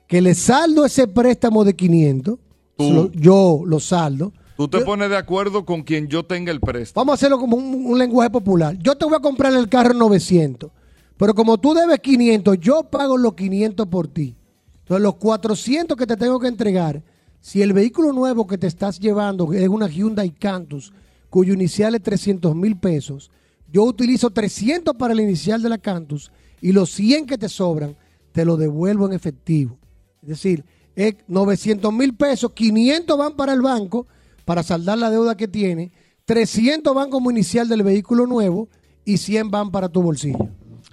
que le saldo ese préstamo de 500, Tú. se lo- yo lo saldo. Tú te pones de acuerdo con quien yo tenga el préstamo. Vamos a hacerlo como un, un lenguaje popular. Yo te voy a comprar el carro en 900, pero como tú debes 500, yo pago los 500 por ti. Entonces los 400 que te tengo que entregar, si el vehículo nuevo que te estás llevando es una Hyundai Cantus, cuyo inicial es 300 mil pesos, yo utilizo 300 para el inicial de la Cantus y los 100 que te sobran te lo devuelvo en efectivo. Es decir, es 900 mil pesos, 500 van para el banco para saldar la deuda que tiene, 300 van como inicial del vehículo nuevo y 100 van para tu bolsillo.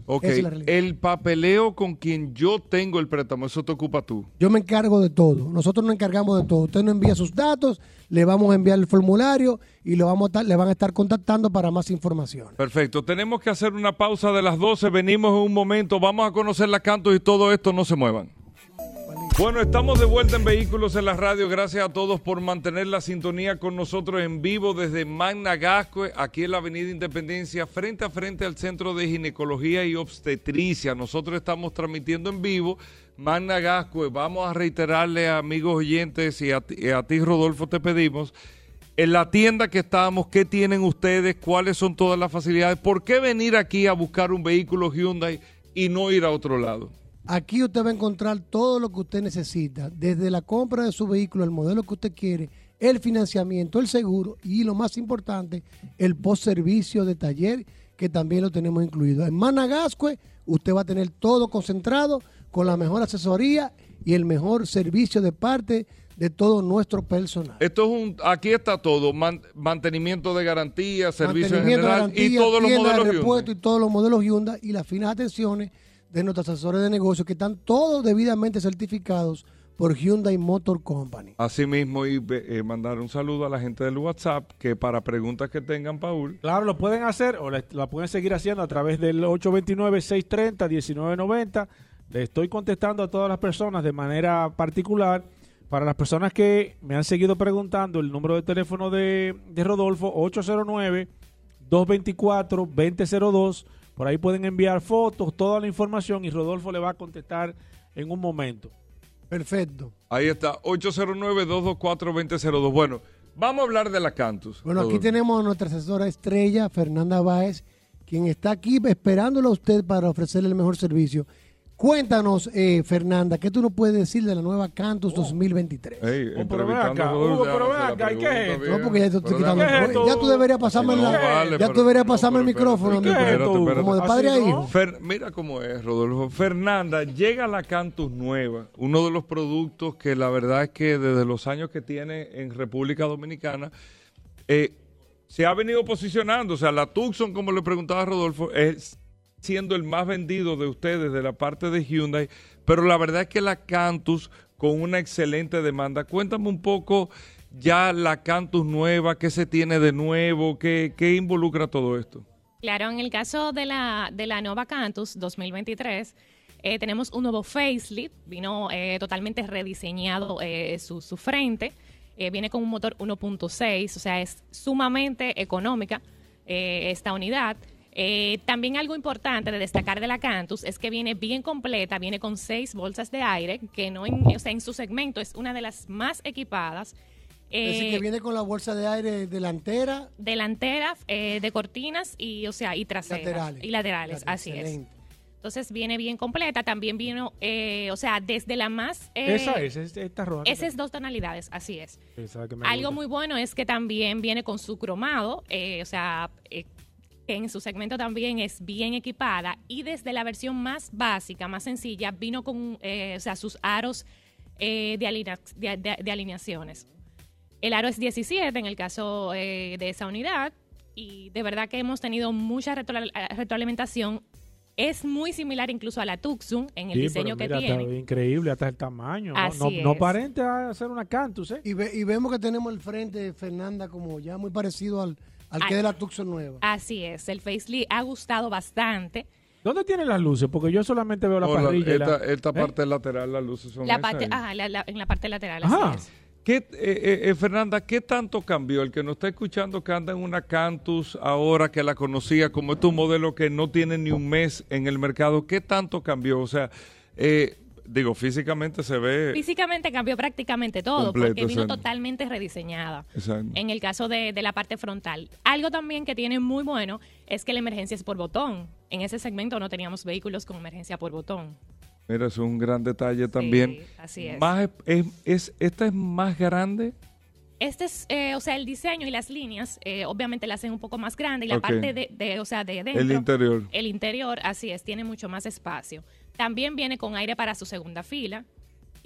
Ok, el papeleo con quien yo tengo el préstamo, eso te ocupa tú. Yo me encargo de todo. Nosotros nos encargamos de todo. Usted nos envía sus datos, le vamos a enviar el formulario y lo vamos a estar- le van a estar contactando para más información. Perfecto, tenemos que hacer una pausa de las 12, venimos en un momento, vamos a conocer la cantos y todo esto, no se muevan. Bueno, estamos de vuelta en Vehículos en la Radio. Gracias a todos por mantener la sintonía con nosotros en vivo desde Magna Gascue, aquí en la Avenida Independencia, frente a frente al Centro de Ginecología y Obstetricia. Nosotros estamos transmitiendo en vivo Magna Gascue. Vamos a reiterarle a amigos oyentes y a, y a ti, Rodolfo, te pedimos en la tienda que estábamos, qué tienen ustedes, cuáles son todas las facilidades, por qué venir aquí a buscar un vehículo Hyundai y no ir a otro lado. Aquí usted va a encontrar todo lo que usted necesita, desde la compra de su vehículo, el modelo que usted quiere, el financiamiento, el seguro y lo más importante, el postservicio de taller que también lo tenemos incluido. En Managascue usted va a tener todo concentrado con la mejor asesoría y el mejor servicio de parte de todo nuestro personal. Esto es un, aquí está todo, man- mantenimiento de garantía, servicio en de y todos los modelos Hyundai. y todos los modelos Hyundai y las finas atenciones de nuestros asesores de negocios que están todos debidamente certificados por Hyundai Motor Company. Asimismo, y eh, mandar un saludo a la gente del WhatsApp que para preguntas que tengan, Paul, Claro, lo pueden hacer o la, la pueden seguir haciendo a través del 829-630-1990. Le estoy contestando a todas las personas de manera particular. Para las personas que me han seguido preguntando, el número de teléfono de, de Rodolfo, 224-2002. Por ahí pueden enviar fotos, toda la información y Rodolfo le va a contestar en un momento. Perfecto. Ahí está, 809-224-2002. Bueno, vamos a hablar de la Cantus. Bueno, aquí tenemos a nuestra asesora estrella, Fernanda Báez, quien está aquí esperándolo a usted para ofrecerle el mejor servicio. Cuéntanos, eh, Fernanda, ¿qué tú nos puedes decir de la nueva Cantus 2023? Oh, pero ven entrevistando acá, a Rodolfo, Hugo, ya pero la acá, ¿y qué es esto? No, porque ya tú, te Pero quitando déjame- ¿Qué es esto? ya tú deberías pasarme No, la, vale, ya pero- tú deberías no, pasarme el micrófono. Como de padre a no. hijo. Fer- mira cómo es, Rodolfo. Fernanda, llega la Cantus nueva, uno de los productos que la verdad es que desde los años que tiene en República Dominicana, eh, se ha venido posicionando. O sea, la Tucson, como le preguntaba Rodolfo, es siendo el más vendido de ustedes de la parte de Hyundai, pero la verdad es que la Cantus con una excelente demanda. Cuéntame un poco ya la Cantus nueva, qué se tiene de nuevo, qué, qué involucra todo esto. Claro, en el caso de la, de la Nova Cantus 2023, eh, tenemos un nuevo facelift, vino eh, totalmente rediseñado eh, su, su frente, viene con un motor 1.6, o sea, es sumamente económica esta unidad. Eh, también algo importante de destacar de la Cantus es que viene bien completa, viene con seis bolsas de aire, que no en, o sea, en su segmento es una de las más equipadas. Es decir, que Eh, viene con la bolsa de aire delantera. delantera eh, de cortinas y o sea y traseras Laterales. y laterales así es entonces viene bien completa también vino eh, o sea desde la más eh, Esa es, es- esta roja. que esa es dos tonalidades así es algo gusta. muy bueno es que también viene con su cromado eh, o sea eh, en su segmento también es bien equipada y desde la versión más básica más sencilla vino con eh, o sea sus aros eh, de, alinea- de- de- de alineaciones el aro es 17 en el caso eh, de esa unidad y de verdad que hemos tenido mucha retro- retroalimentación. Es muy similar incluso a la Tucson en el Sí, diseño pero que está tiene. increíble hasta el tamaño. ¿no? Así no, no parente a hacer una Cantus, ¿eh? Y, ve- y vemos que tenemos el frente de Fernanda como ya muy parecido al, al que Ay. de la Tucson nueva. Así es, el facelift ha gustado bastante. ¿Dónde tienen las luces? Porque yo solamente veo la No, la- parrilla. y la- esta ¿Eh? parte lateral, las luces son La esas parte, ahí. ajá, la- la- en la parte lateral, Ajá. así es. ¿Qué, eh, eh, eh, Fernanda, ¿qué tanto cambió? El que nos está escuchando que anda en una Cantus ahora que la conocía como este un modelo que no tiene ni un mes en el mercado, ¿qué tanto cambió? O sea, eh, digo, físicamente se ve... Físicamente cambió prácticamente todo Completo, porque vino totalmente rediseñada. Exacto. En el caso de, de la parte frontal. Algo también que tiene muy bueno es que la emergencia es por botón. En ese segmento no teníamos vehículos con emergencia por botón. Mira, es un gran detalle también. así es. Más, es, es- ¿Esta es más grande? Este es, eh, o sea, el diseño y las líneas, eh, obviamente la hacen un poco más grande y la parte de, de, o sea, de dentro. El interior. El interior, así es, tiene mucho más espacio. También viene con aire para su segunda fila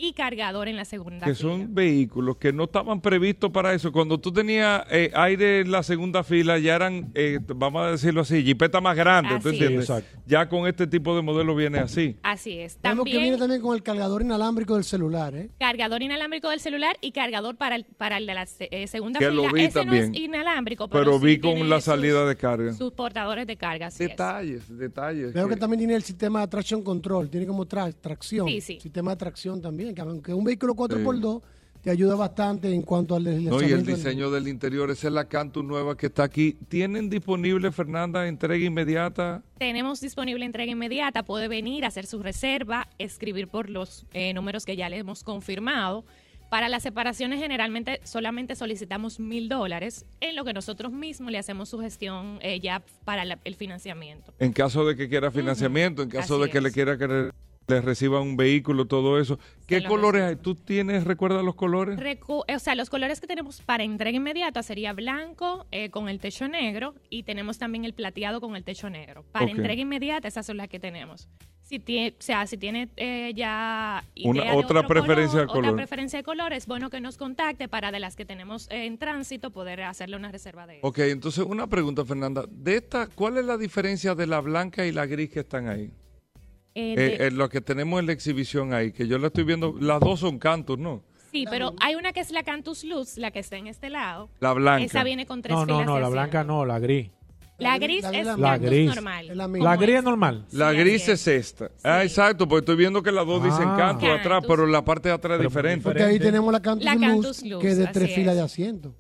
y cargador en la segunda Que fila. son vehículos que no estaban previstos para eso. Cuando tú tenías eh, aire en la segunda fila, ya eran, eh, vamos a decirlo así, jipeta más grande. ¿tú Así entiendes? Exacto. Ya con este tipo de modelo viene así. Así es. Vemos que También viene también con el cargador inalámbrico del celular, ¿eh? cargador inalámbrico del celular y cargador para el, para el de la eh, segunda Que fila. lo vi Ese también. no es inalámbrico, pero, Pero sí vi con la sus- salida de carga. Sus portadores de carga, así es. Detalles, detalles. Veo que que- también tiene el sistema de tracción control, tiene como tra- tracción. Sí, sí. Sistema de tracción también, que aunque un vehículo 4x2 te ayuda bastante en cuanto al No, y el del- diseño del interior, esa es la Cantus nueva que está aquí. ¿Tienen disponible, Fernanda, entrega inmediata? Tenemos disponible entrega inmediata, puede venir a hacer su reserva, escribir por los eh, números que ya le hemos confirmado. Para las separaciones generalmente solamente solicitamos mil dólares, en lo que nosotros mismos le hacemos su gestión eh, ya para la- el financiamiento. En caso de que quiera financiamiento, en caso Así de que le quiera que le, le reciba un vehículo, todo eso. ¿Qué lo colores hay? ¿Tú tienes, recuerdas los colores? Recu- o sea, los colores que tenemos para entrega inmediata sería blanco eh, con el techo negro y tenemos también el plateado con el techo negro. Para entrega inmediata esas son las que tenemos. Si tiene, o sea, si tiene eh, ya Una- de otra preferencia de otra color. preferencia de color, es bueno que nos contacte para de las que tenemos eh, en tránsito poder hacerle una reserva de eso. Ok, entonces una pregunta, Fernanda. De esta, ¿cuál es la diferencia de la blanca y la gris que están ahí? Eh, Eh, de- eh, lo que tenemos en la exhibición ahí, que yo la estoy viendo, las dos son Cantus, ¿no? sí, pero hay una que es la Cantus Luz, la que está en este lado. La blanca. Esa viene con tres No, no, filas no, de la blanca no, la gris. La La gris es la gris. normal. La como misma. La gris es normal. La gris es esta. Ah, exacto, porque estoy viendo que las dos dicen Ah. Cantus atrás, pero la parte de atrás es diferente. Porque ahí tenemos la Cantus, La Luz, Cantus Luz, que es de tres filas de asiento.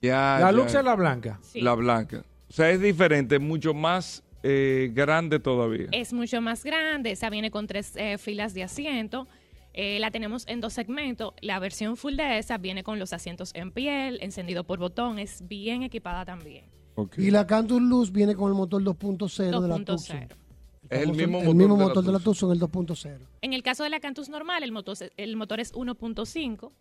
Ya, La ya. Lux es la blanca. Sí. La blanca. O sea, es diferente, es mucho más eh, grande todavía. Es mucho más grande, esa viene con tres eh, filas de asiento. Eh, la tenemos en dos segmentos. La versión full de esa viene con los asientos en piel, encendido por botón, es bien equipada también. Y la Cantus Luz viene con el motor 2.0 de la 2.0. Tucson. Es el mismo el motor mismo de la motor de la. Tucson, el 2.0. En el caso de la Cantus normal, el motor, el motor es 1.5.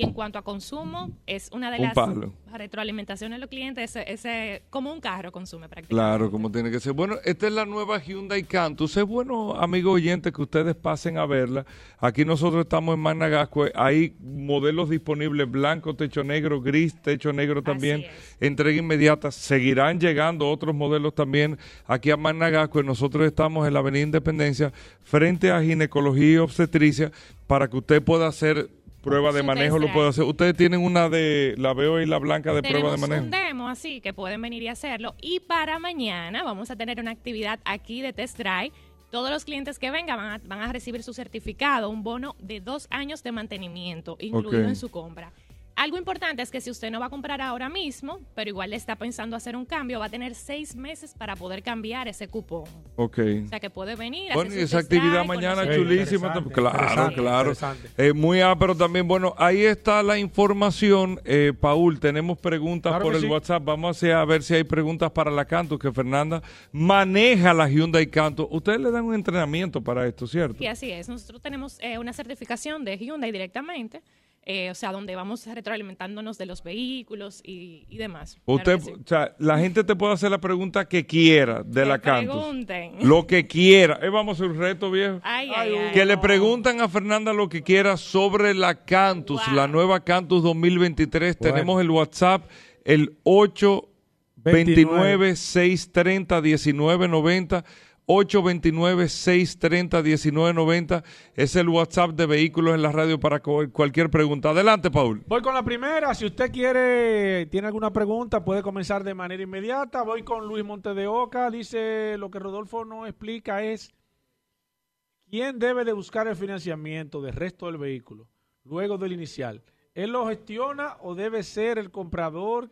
Y en cuanto a consumo, es una de Un las palo. retroalimentaciones de los clientes. Ese, ese- como un carro consume prácticamente. Claro, como tiene que ser. Bueno, esta es la nueva Hyundai Cantus. Es bueno, amigos oyentes, que ustedes pasen a verla. Aquí nosotros estamos en Managascue. Hay modelos disponibles blanco, techo negro, gris, techo negro también. Entrega inmediata. Seguirán llegando otros modelos también aquí a Managascue. Nosotros estamos en la Avenida Independencia, frente a Ginecología y Obstetricia, para que usted pueda hacer prueba de manejo. Lo puede hacer. Ustedes tienen una de, la veo y la blanca de prueba de Tenemos manejo. un demo, así que pueden venir y hacerlo. Y para mañana vamos a tener una actividad aquí de test drive. Todos los clientes que vengan van a, van a recibir su certificado, un bono de dos años de mantenimiento incluido en su compra. Algo importante es que si usted no va a comprar ahora mismo, pero igual le está pensando hacer un cambio, va a tener seis meses para poder cambiar ese cupón. Ok. O sea que puede venir. Bueno, y esa actividad mañana Sí, chulísima. interesante, Claro, interesante, claro. interesante. Eh, muy pero también, bueno, ahí está la información. Eh, Paul, tenemos preguntas Claro por el sí. WhatsApp. Vamos a, ver si hay preguntas para la Cantus, que Fernanda maneja la Hyundai Cantus. Ustedes le dan un entrenamiento para esto, ¿cierto? Y así es. Nosotros tenemos eh, una certificación de Hyundai directamente, eh, o sea, donde vamos retroalimentándonos de los vehículos y, y demás. Usted, sí. o sea, la gente te puede hacer la pregunta que quiera de Que la Cantus. pregunten. Lo que quiera. Eh, vamos a hacer un reto, viejo. Ay, ay, ay. Que le preguntan a Fernanda lo que quiera sobre la Cantus, Wow. la nueva Cantus 2023. Bueno. Tenemos el WhatsApp, el 829-630-1990. 829-630-1990. Es el WhatsApp de Vehículos en la Radio para cu- cualquier pregunta. Adelante, Paul. Voy con la primera. Si usted quiere, tiene alguna pregunta, puede comenzar de manera inmediata. Voy con Luis Monte de Oca. Dice, lo que Rodolfo no explica es quién debe de buscar el financiamiento del resto del vehículo luego del inicial. ¿Él lo gestiona o debe ser el comprador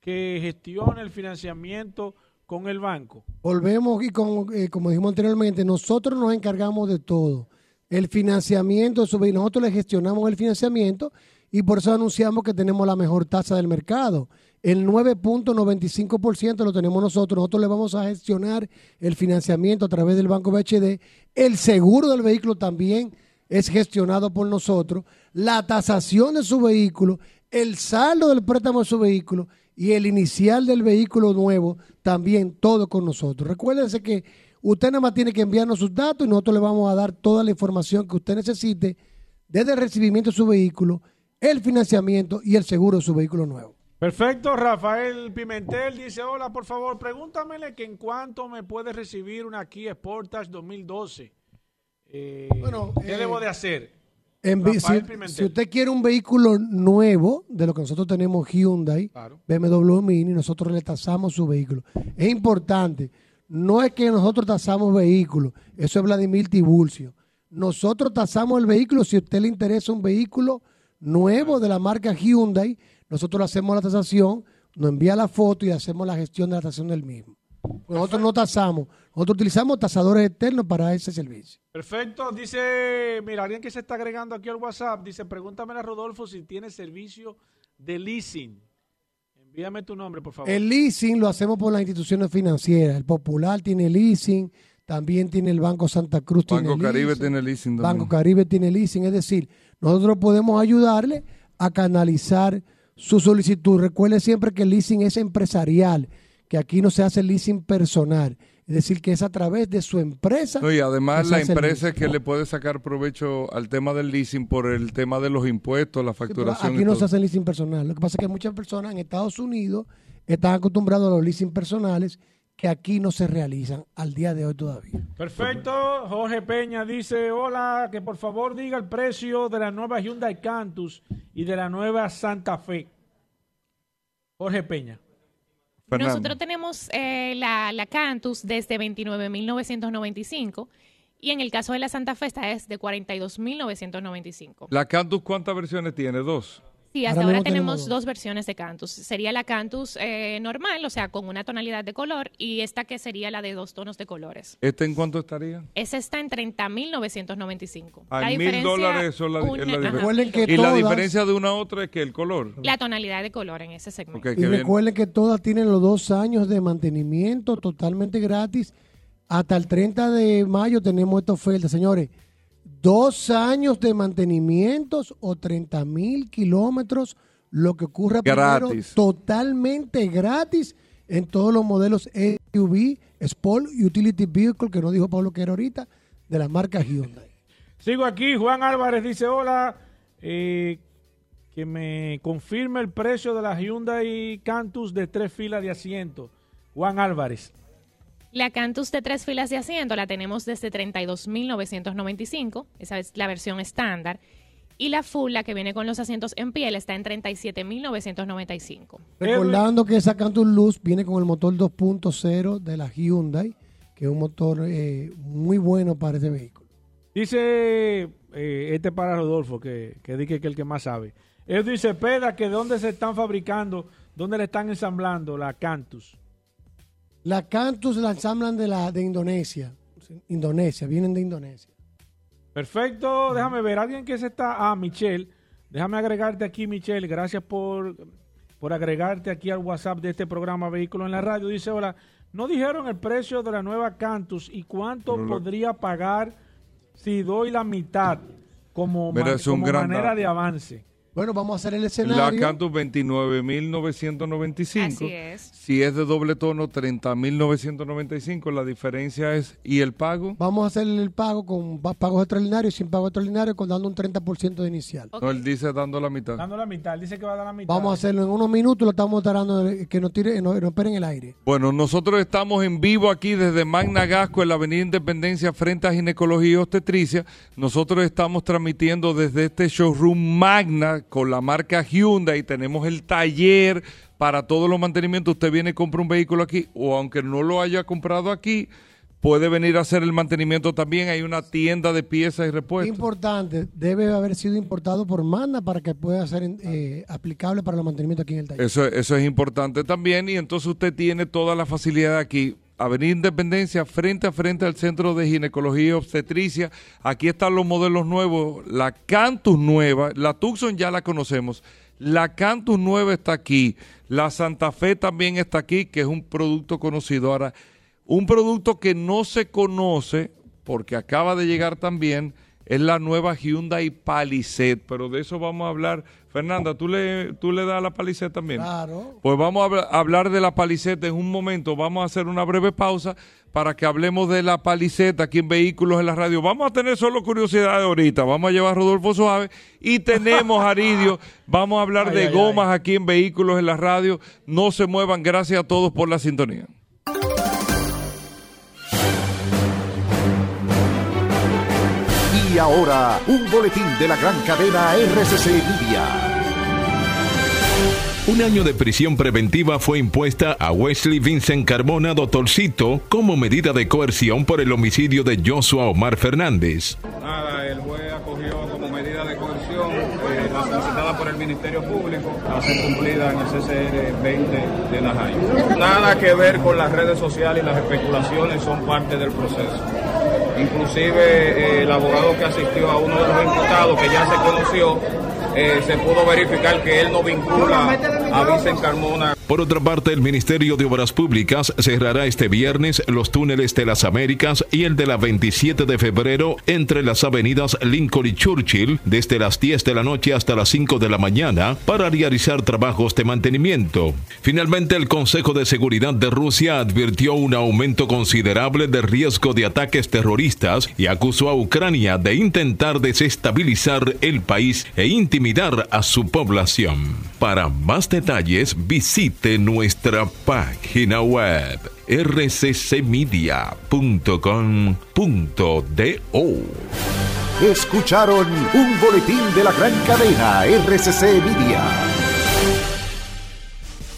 que gestione el financiamiento con el banco? Volvemos y con, eh, como dijimos anteriormente, nosotros nos encargamos de todo. El financiamiento, vehículo, nosotros le gestionamos el financiamiento y por eso anunciamos que tenemos la mejor tasa del mercado. El 9.95% lo tenemos nosotros. Nosotros le vamos a gestionar el financiamiento a través del Banco BHD. El seguro del vehículo también es gestionado por nosotros. La tasación de su vehículo, el saldo del préstamo de su vehículo y el inicial del vehículo nuevo, también todo con nosotros. Recuérdense que usted nada más tiene que enviarnos sus datos y nosotros le vamos a dar toda la información que usted necesite desde el recibimiento de su vehículo, el financiamiento y el seguro de su vehículo nuevo. Perfecto, Rafael Pimentel dice, hola, por favor, pregúntamele que en cuánto me puede recibir una Kia Sportage 2012. Eh, Bueno, ¿Qué eh, debo de hacer? En si, usted quiere un vehículo nuevo, de lo que nosotros tenemos Hyundai, Claro. BMW Mini, nosotros le tasamos su vehículo. Es importante, no es que nosotros tasamos vehículos, eso es Vladimir Tiburcio. Nosotros tasamos el vehículo, si a usted le interesa un vehículo nuevo de la marca Hyundai, nosotros le hacemos la tasación, nos envía la foto y hacemos la gestión de la tasación del mismo. Nosotros no tasamos, nosotros utilizamos tasadores externos para ese servicio. Perfecto, dice, mira, alguien que se está agregando aquí al WhatsApp, dice, pregúntame a Rodolfo si tiene servicio de leasing. Envíame tu nombre, por favor. El leasing lo hacemos por las instituciones financieras. El Popular tiene leasing, también tiene el Banco Santa Cruz. Banco tiene Caribe leasing, tiene leasing también. Banco Caribe tiene leasing. Es decir, nosotros podemos ayudarle a canalizar su solicitud. Recuerde siempre que el leasing es empresarial, que aquí no se hace leasing personal. Es decir, que es a través de su empresa. No, y además la empresa es que le puede sacar provecho al tema del leasing por el tema de los impuestos, la Sí, facturación. aquí y no todo. se hace leasing personal. Lo que pasa es que muchas personas en Estados Unidos están acostumbrados a los leasing personales que aquí no se realizan al día de hoy todavía. Perfecto, Jorge Peña dice, hola, que por favor diga el precio de la nueva Hyundai Cantus y de la nueva Santa Fe. Jorge Peña. Fernando. Nosotros tenemos eh, la, la Cantus desde 29.995 y en el caso de la Santa Fe esta es de 42.995. ¿La Cantus cuántas versiones tiene? Dos. Sí, hasta Ahora tenemos tenemos dos. versiones de Cantus. Sería la Cantus eh, normal, o sea, con una tonalidad de color, y esta que sería la de dos tonos de colores. ¿Este en cuánto estaría? Esa está en 30.995. A La mil dólares son la, un- es la diferencia. Que y la diferencia de una a otra es que el color. La tonalidad de color en ese segmento. Y recuerden que todas tienen los dos años de mantenimiento totalmente gratis. Hasta el 30 de mayo tenemos esta oferta, señores. Dos años de mantenimientos o 30 mil kilómetros, lo que ocurra primero, Gratis. totalmente gratis en todos los modelos SUV, Sport Utility Vehicle, que no dijo Pablo que era ahorita, de la marca Hyundai. Sigo aquí, Juan Álvarez dice, hola, eh, que me confirme el precio de la Hyundai Cantus de tres filas de asiento. Juan Álvarez. La Cantus de tres filas de asiento la tenemos desde 32.995, esa es la versión estándar. Y la full, la que viene con los asientos en piel, está en 37.995. Recordando que esa Cantus Luz viene con el motor 2.0 de la Hyundai, que es un motor eh, muy bueno para ese vehículo. Dice eh, este para Rodolfo, que, que dice que es el que más sabe. Él dice, Peda, que dónde se están fabricando, dónde le están ensamblando la Cantus. La Cantus la ensamblan de, la, de Indonesia. Indonesia, vienen de Indonesia. Perfecto, déjame ver, alguien que se está, ah, Michelle, déjame agregarte aquí, Michelle, gracias por, por agregarte aquí al WhatsApp de este programa Vehículos en la Radio. Dice, hola, no dijeron el precio de la nueva Cantus y cuánto podría pagar si doy la mitad como, man- como gran manera dato. de avance. Bueno, vamos a hacer el La escenario. Cantus 29.995. Así es. Si es de doble tono, 30.995. La diferencia es, ¿y el pago? Vamos a hacer el pago con pa- pagos extraordinarios, sin pago extraordinario, con dando un 30% de inicial. Ok. No, él dice dando la mitad. Dando la mitad, él dice que va a dar la mitad. Vamos a hacerlo en unos minutos, lo estamos tardando que nos tire, no, no esperen el aire. Bueno, nosotros estamos en vivo aquí desde Magna Gasco en la Avenida Independencia frente a Ginecología y Obstetricia. Nosotros estamos transmitiendo desde este showroom Magna con la marca Hyundai. Tenemos el taller para todos los mantenimientos. Usted viene y compra un vehículo aquí o aunque no lo haya comprado aquí, puede venir a hacer el mantenimiento también. Hay una tienda de piezas y repuestos. Importante, debe haber sido importado por Manda para que pueda ser eh, aplicable para el mantenimiento aquí en el taller. Eso, eso es importante también y entonces usted tiene toda la facilidad aquí. Avenida Independencia, frente a frente al Centro de Ginecología y Obstetricia. Aquí están los modelos nuevos. La Cantus nueva, la Tucson ya la conocemos. La Cantus nueva está aquí. La Santa Fe también está aquí, que es un producto conocido. Ahora, un producto que no se conoce, porque acaba de llegar también, es la nueva Hyundai Palisade. Pero de eso vamos a hablar. Fernanda, ¿tú le, tú le das la Palisade también? Claro. Pues vamos a habla- hablar de la Palisade en un momento. Vamos a hacer una breve pausa para que hablemos de la Palisade aquí en Vehículos en la Radio. Vamos a tener solo curiosidades ahorita. Vamos a llevar a Rodolfo Suave y tenemos a Aridio. Vamos a hablar Ay, de ay, gomas aquí en Vehículos en la Radio. No se muevan. Gracias a todos por la sintonía. Ahora, un boletín de la gran cadena RCC Media. Un año de prisión preventiva fue impuesta a Wesley Vincent Carmona Doctorcito como medida de coerción por el homicidio de Joshua Omar Fernández. Nada, el juez acogió como medida de coerción eh, la solicitada por el Ministerio Público a ser cumplida en el CCR 20 de Najayo. Nada que ver con las redes sociales y las especulaciones son parte del proceso. Inclusive eh, el abogado que asistió a uno de los imputados que ya se conoció, eh, se pudo verificar que él no vincula a Vincent Carmona Por otra parte, el Ministerio de Obras Públicas cerrará este viernes los túneles de las Américas y el de la 27 de febrero entre las avenidas Lincoln y Churchill desde las 10 de la noche hasta las 5 de la mañana para realizar trabajos de mantenimiento. Finalmente, el Consejo de Seguridad de Rusia advirtió un aumento considerable de riesgo de ataques terroristas y acusó a Ucrania de intentar desestabilizar el país e intimidar a su población. Para más detalles, visite nuestra página web rccmedia.com.do. Escucharon un boletín de la gran cadena RCC Media.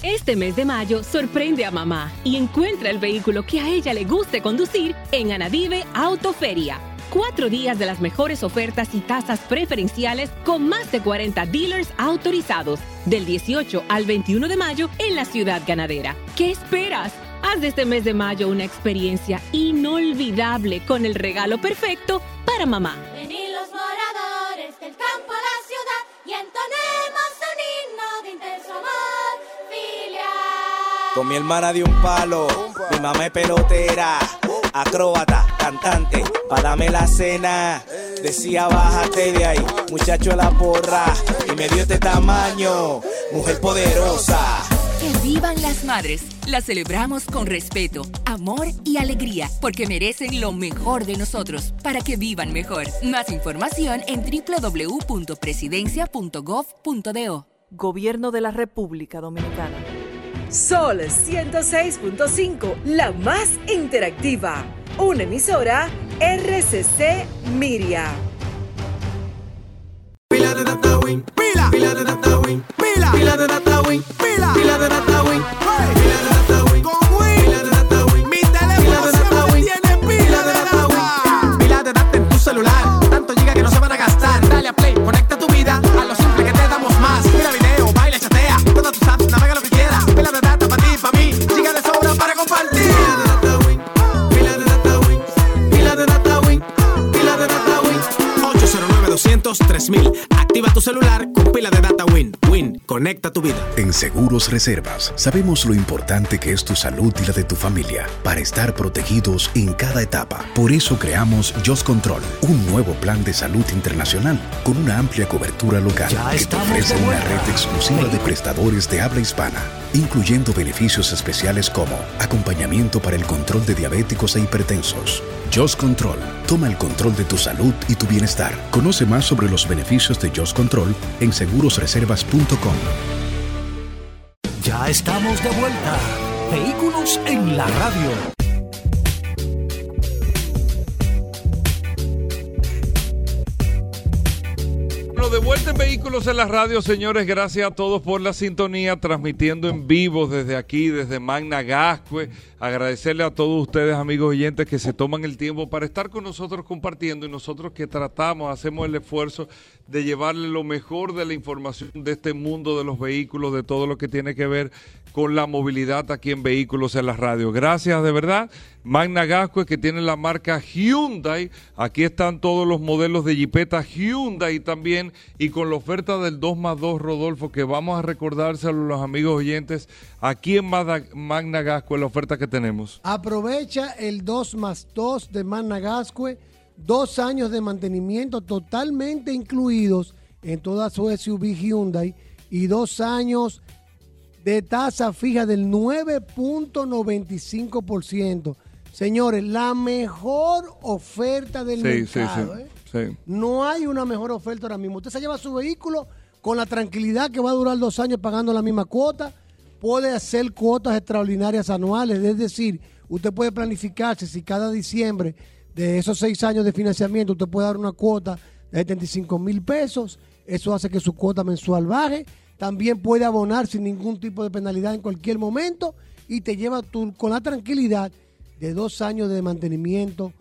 Este mes de mayo sorprende a mamá y encuentra el vehículo que a ella le guste conducir en Anadive Autoferia. Cuatro días de las mejores ofertas y tasas preferenciales con más de 40 dealers autorizados del 18 al 21 de mayo en la ciudad ganadera. ¿Qué esperas? Haz de este mes de mayo una experiencia inolvidable con el regalo perfecto para mamá. Vení los moradores del campo a la ciudad y entonemos un himno de intenso amor filial. Con mi hermana de un palo, mi mamá es pelotera, acróbata, cantante, pa' dame la cena. Decía, bájate de ahí, muchacho la porra, y me dio este tamaño, mujer poderosa. Que vivan las madres. Las celebramos con respeto, amor y alegría, porque merecen lo mejor de nosotros, para que vivan mejor. Más información en www.presidencia.gov.do. Gobierno de la República Dominicana. Sol 106.5, la más interactiva. Una emisora RCC Miria. Pila de data win, pila, pila de data win, pila, pila de data win, pila, pila de data win, pila de data 809 200 3000 Activa tu celular con pila de data Win. Win, conecta tu vida. En Seguros Reservas sabemos lo importante que es tu salud y la de tu familia para estar protegidos en cada etapa. Por eso creamos Just Control, un nuevo plan de salud internacional con una amplia cobertura local Ya que te ofrece una red exclusiva de prestadores de habla hispana, incluyendo beneficios especiales como acompañamiento para el control de diabéticos e hipertensos. Just Control, toma el control de tu salud y tu bienestar. Conoce más sobre los beneficios de Just Control en segurosreservas.com. Ya estamos de vuelta. Vehículos en la radio. De vuelta en Vehículos en la Radio, señores. Gracias a todos por la sintonía, transmitiendo en vivo desde aquí, desde Magna Gascue. Agradecerle a todos ustedes, amigos oyentes, que se toman el tiempo para estar con nosotros compartiendo y nosotros que tratamos, hacemos el esfuerzo de llevarle lo mejor de la información de este mundo de los vehículos, de todo lo que tiene que ver con la movilidad aquí en Vehículos en la Radio. Gracias de verdad. Magna Gascue que tiene la marca Hyundai. Aquí están todos los modelos de Jeepeta Hyundai también y con la oferta del 2 más 2 Rodolfo que vamos a recordárselo a los amigos oyentes aquí en Magna Gascue la oferta que tenemos. Aprovecha el 2 más 2 de Managascue, dos años de mantenimiento totalmente incluidos en toda su SUV Hyundai y dos años de tasa fija del 9.95%. Señores, la mejor oferta del Sí, sí, mercado. sí. ¿eh? sí. No hay una mejor oferta ahora mismo. Usted se lleva su vehículo con la tranquilidad que va a durar dos años pagando la misma cuota. Puede hacer cuotas extraordinarias anuales. Es decir, usted puede planificarse si cada diciembre de esos seis años de financiamiento usted puede dar una cuota de 75 mil pesos. Eso hace que su cuota mensual baje. También puede abonar sin ningún tipo de penalidad en cualquier momento y te lleva tú con la tranquilidad de dos años de mantenimiento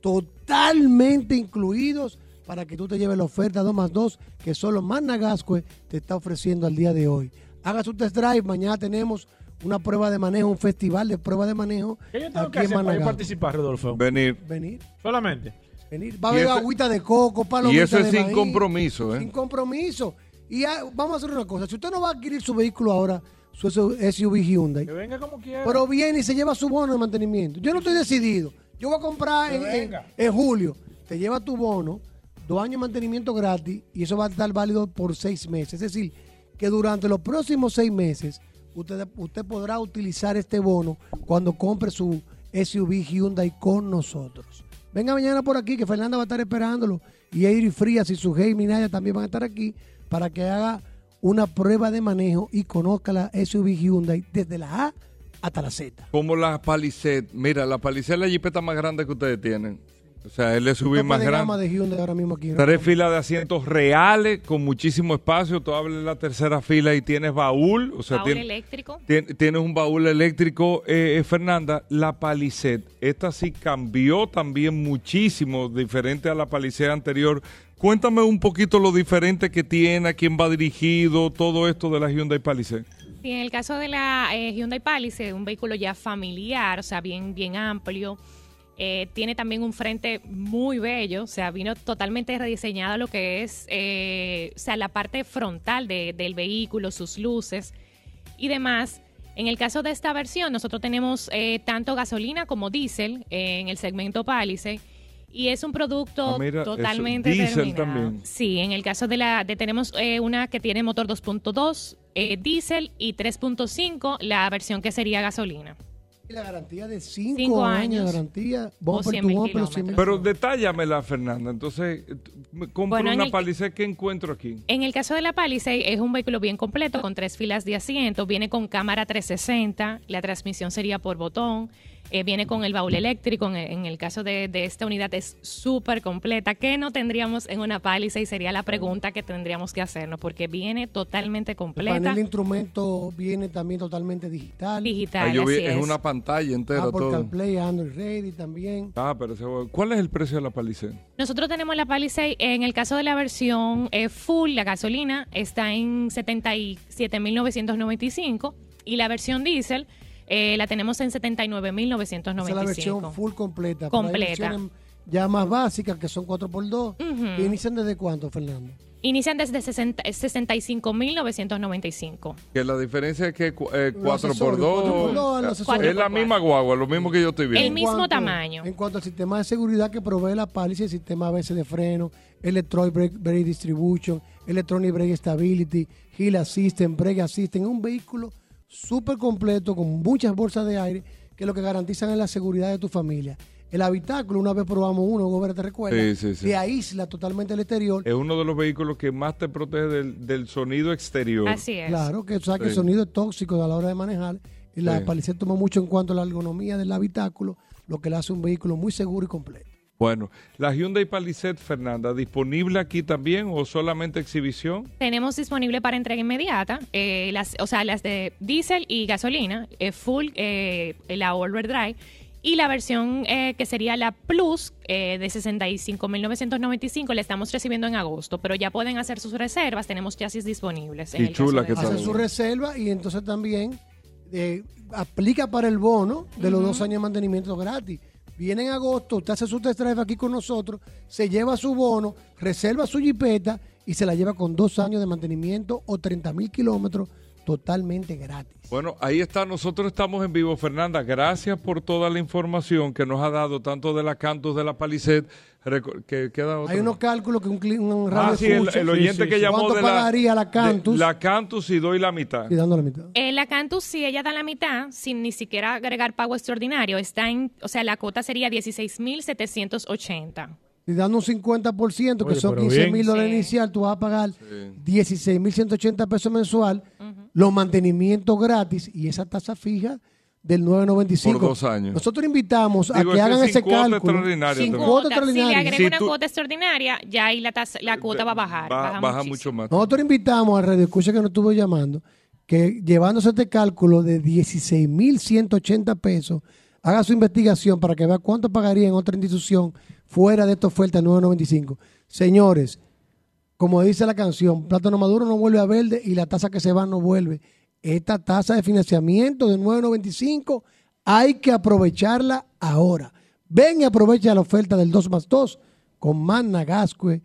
totalmente incluidos para que tú te lleves la oferta 2 más 2 que solo Managascue te está ofreciendo al día de hoy. Haga su test drive, mañana tenemos una prueba de manejo, un festival de prueba de manejo. ¿Qué yo tengo aquí que en hacer para yo participar, Rodolfo? Venir. Venir, Solamente. venir. Va a Y haber agüita de coco, Y palomitas eso es de sin maíz. compromiso, Sin ¿eh? compromiso. Y vamos a hacer una cosa. Si usted no va a adquirir su vehículo ahora, su SUV Hyundai, Que venga como quiera. pero viene y se lleva su bono de mantenimiento. Yo no estoy decidido. Yo voy a comprar en, en- en julio. Te lleva tu bono, dos años de mantenimiento gratis y eso va a estar válido por seis meses. Es decir, que durante los próximos seis meses usted, usted podrá utilizar este bono cuando compre su SUV Hyundai con nosotros. Venga mañana por aquí que Fernanda va a estar esperándolo y Eiri Frías y su y Minaya también van a estar aquí para que haga una prueba de manejo y conozca la SUV Hyundai desde la A hasta la Z. Como la Palisade. Mira, la Palisade es la jipeta más grande que ustedes tienen. O sea, el SUV más de grande. de Hyundai ahora mismo aquí. Tres filas de asientos reales con muchísimo espacio. Tú hablas en la tercera fila y tienes baúl. O sea, Baúl eléctrico. tien- tienes un baúl eléctrico, eh, eh, Fernanda. La Palisade, esta sí cambió también muchísimo, diferente a la Palisade anterior. Cuéntame un poquito lo diferente que tiene, a quién va dirigido, todo esto de la Hyundai Palisade. Sí, en el caso de la eh, Hyundai Palisade, un vehículo ya familiar, o sea, bien, bien amplio. Eh, tiene también un frente muy bello, o sea, vino totalmente rediseñado lo que es, eh, o sea, la parte frontal de- del vehículo, sus luces y demás. En el caso de esta versión, nosotros tenemos eh, tanto gasolina como diésel eh, en el segmento Palisade. Y es un producto Ah, mira, totalmente diésel terminado. también. Sí, en el caso de la de tenemos eh, una que tiene motor 2.2 eh, diésel y 3.5 la versión que sería gasolina. Y la garantía de 5 Cinco años, años. de garantía. 100.000 to bumper, kilómetros. 100.000 Pero detállamela, Fernanda. Entonces, eh, me compro Bueno, en una el- Palisade que encuentro aquí. En el caso de la Palisade es un vehículo bien completo con tres filas de asiento, viene con cámara 360, la transmisión sería por botón, eh, viene con el baúl eléctrico, en, en el caso de, de esta unidad es súper completa. ¿Qué no tendríamos en una Palisade? Sería la pregunta que tendríamos que hacernos, porque viene totalmente El completa. panel de instrumentos viene también totalmente digital. Digital, Ah, yo vi- así es es. una pantalla entera Apple todo. CarPlay, Android Ready también. Ah, pero ese- ¿cuál es el precio de la Palisade? Nosotros tenemos la Palisade, en el caso de la versión eh, full, la gasolina, está en 77.995 y la versión diésel eh, la tenemos en Esa es la versión 79.995. full completa. pero hay Completa. ya más básicas que son 4x2. Ujú. ¿Y inician desde cuánto, Fernando? Inician desde 60 65.995. Que la diferencia es que cu- eh, Los 4x2 accesorios, 4x2, los accesorios. es la misma guagua, lo mismo que yo estoy viendo. El mismo cuanto- tamaño. En cuanto al sistema de seguridad que provee la Palisade, sistema ABS de freno, Electronic Brake, brake Distribution, Electronic Brake Stability, Hill Assistant, Brake Assistant, es un vehículo súper completo con muchas bolsas de aire que lo que garantizan es la seguridad de tu familia. El habitáculo, una vez probamos uno, Gober te recuerda, Sí, sí, sí. te aísla totalmente el exterior. Es uno de los vehículos que más te protege del, del sonido exterior. Así es. Claro, que, o sea, que el sonido es tóxico a la hora de manejar. Y la Sí. Palisade toma mucho en cuanto a la ergonomía del habitáculo, lo que le hace un vehículo muy seguro y completo. Bueno, la Hyundai Palisade, Fernanda, ¿disponible aquí también o solamente exhibición? Tenemos disponible para entrega inmediata, eh, las, o sea, las de diésel y gasolina, eh, full, eh, la all-wheel drive, y la versión eh, que sería la Plus eh, de 65.995 la estamos recibiendo en agosto, pero ya pueden hacer sus reservas, tenemos chasis disponibles. en Y chula de- que está. Hace su reserva y entonces también eh, aplica para el bono de los dos años de mantenimiento gratis. Viene en agosto, usted hace su test drive aquí con nosotros, se lleva su bono, reserva su jipeta y se la lleva con dos años de mantenimiento o 30 mil kilómetros totalmente gratis. Bueno, ahí está, nosotros estamos en vivo, Fernanda. Gracias por toda la información que nos ha dado, tanto de la Cantus, de la reco- que queda. Hay unos cálculos que un, cli- un radio Ah, sí, el, escucha. el oyente Sí, sí, que sí. llamó ¿Cuánto de la, pagaría la de- Cantus? la Cantus y doy la mitad. Y dando la mitad. Eh, la Cantus, si ella da la mitad, sin ni siquiera agregar pago extraordinario, está en, o sea, la cuota sería 16.780. Y dando un 50%, que Oye, son pero 15 bien. mil dólares Sí. inicial, tú vas a pagar 16 mil 180 pesos mensual, los mantenimientos gratis y esa tasa fija del 9.95. Por dos años. Nosotros invitamos a que ese hagan sin ese cuota cálculo. extraordinaria Sin cuota Cuota, si le extraordinaria. agrega Si una tú- cuota extraordinaria, ya ahí la, tasa- la cuota va a bajar. Ba- baja, baja mucho más. Nosotros invitamos al Radio Escucha que nos estuvo llamando que llevándose este cálculo de 16 mil 180 pesos, haga su investigación para que vea cuánto pagaría en otra institución fuera de esta oferta 995. Señores, como dice la canción, plátano maduro no vuelve a verde y la tasa que se va no vuelve. Esta tasa de financiamiento de 995 hay que aprovecharla ahora. Ven y aprovecha la oferta del 2 más 2 con Manna Gascue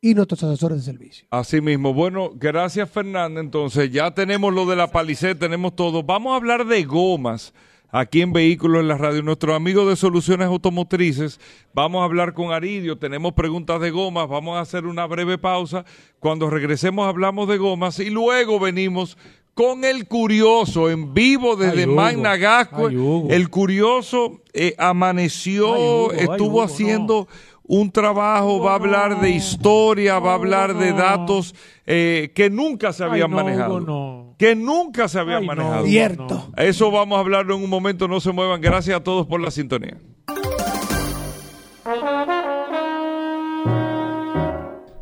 y nuestros asesores de servicio. Así mismo. Bueno, gracias Fernanda. Entonces ya tenemos lo de la Palisade, tenemos todo. Vamos a hablar de gomas aquí en Vehículos en la Radio. Nuestro amigo de Soluciones Automotrices, vamos a hablar con Aridio, tenemos preguntas de gomas, vamos a hacer una breve pausa. Cuando regresemos hablamos de gomas y luego venimos con el curioso en vivo desde Ay. Magna Gascue. Ay, Hugo. El curioso eh, amaneció, Ay, Hugo, ay, estuvo Hugo, haciendo un trabajo, va a hablar de historia, va a hablar de datos eh, que nunca se Ay, habían no, manejado. Hugo, no. Que nunca se habían manejado. Cierto. Eso vamos a hablarlo en un momento, no se muevan. Gracias a todos por la sintonía.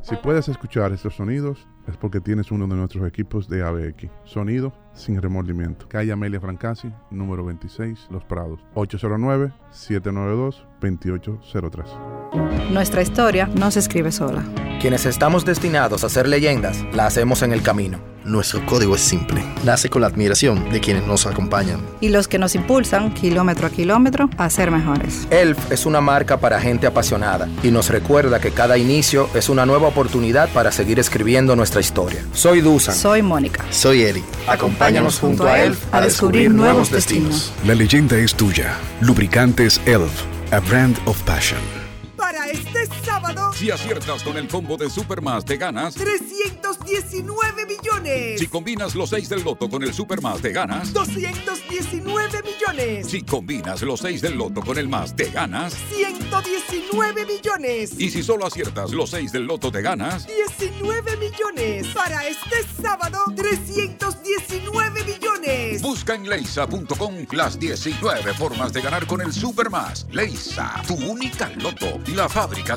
Si puedes escuchar estos sonidos, es porque tienes uno de nuestros equipos de ABX. Sonido sin remordimiento. Calle Amelia Francasi, número 26, Los Prados. 809-792-2803. Nuestra historia no se escribe sola. Quienes estamos destinados a ser leyendas, la hacemos en el camino. Nuestro código es simple. Nace con la admiración de quienes nos acompañan. Y los que nos impulsan, kilómetro a kilómetro, a ser mejores. ELF es una marca para gente apasionada y nos recuerda que cada inicio es una nueva oportunidad para seguir escribiendo nuestra historia. Soy Dusan. Soy Mónica. Soy Eri. Acompáñanos junto a ELF a descubrir nuevos destinos. La leyenda es tuya. Lubricantes ELF, a brand of passion. Sábado, Si aciertas con el combo de Supermas, te ganas. 319 millones. Si combinas los 6 del loto con el Supermas, te ganas. 219 millones. Si combinas los 6 del loto con el más, te ganas. 119 millones. Y si solo aciertas los 6 del loto, te ganas. 19 millones. Para este sábado, 319 millones. Busca en leisa.com las 19 formas de ganar con el Supermas. Leisa, tu única loto, la fábrica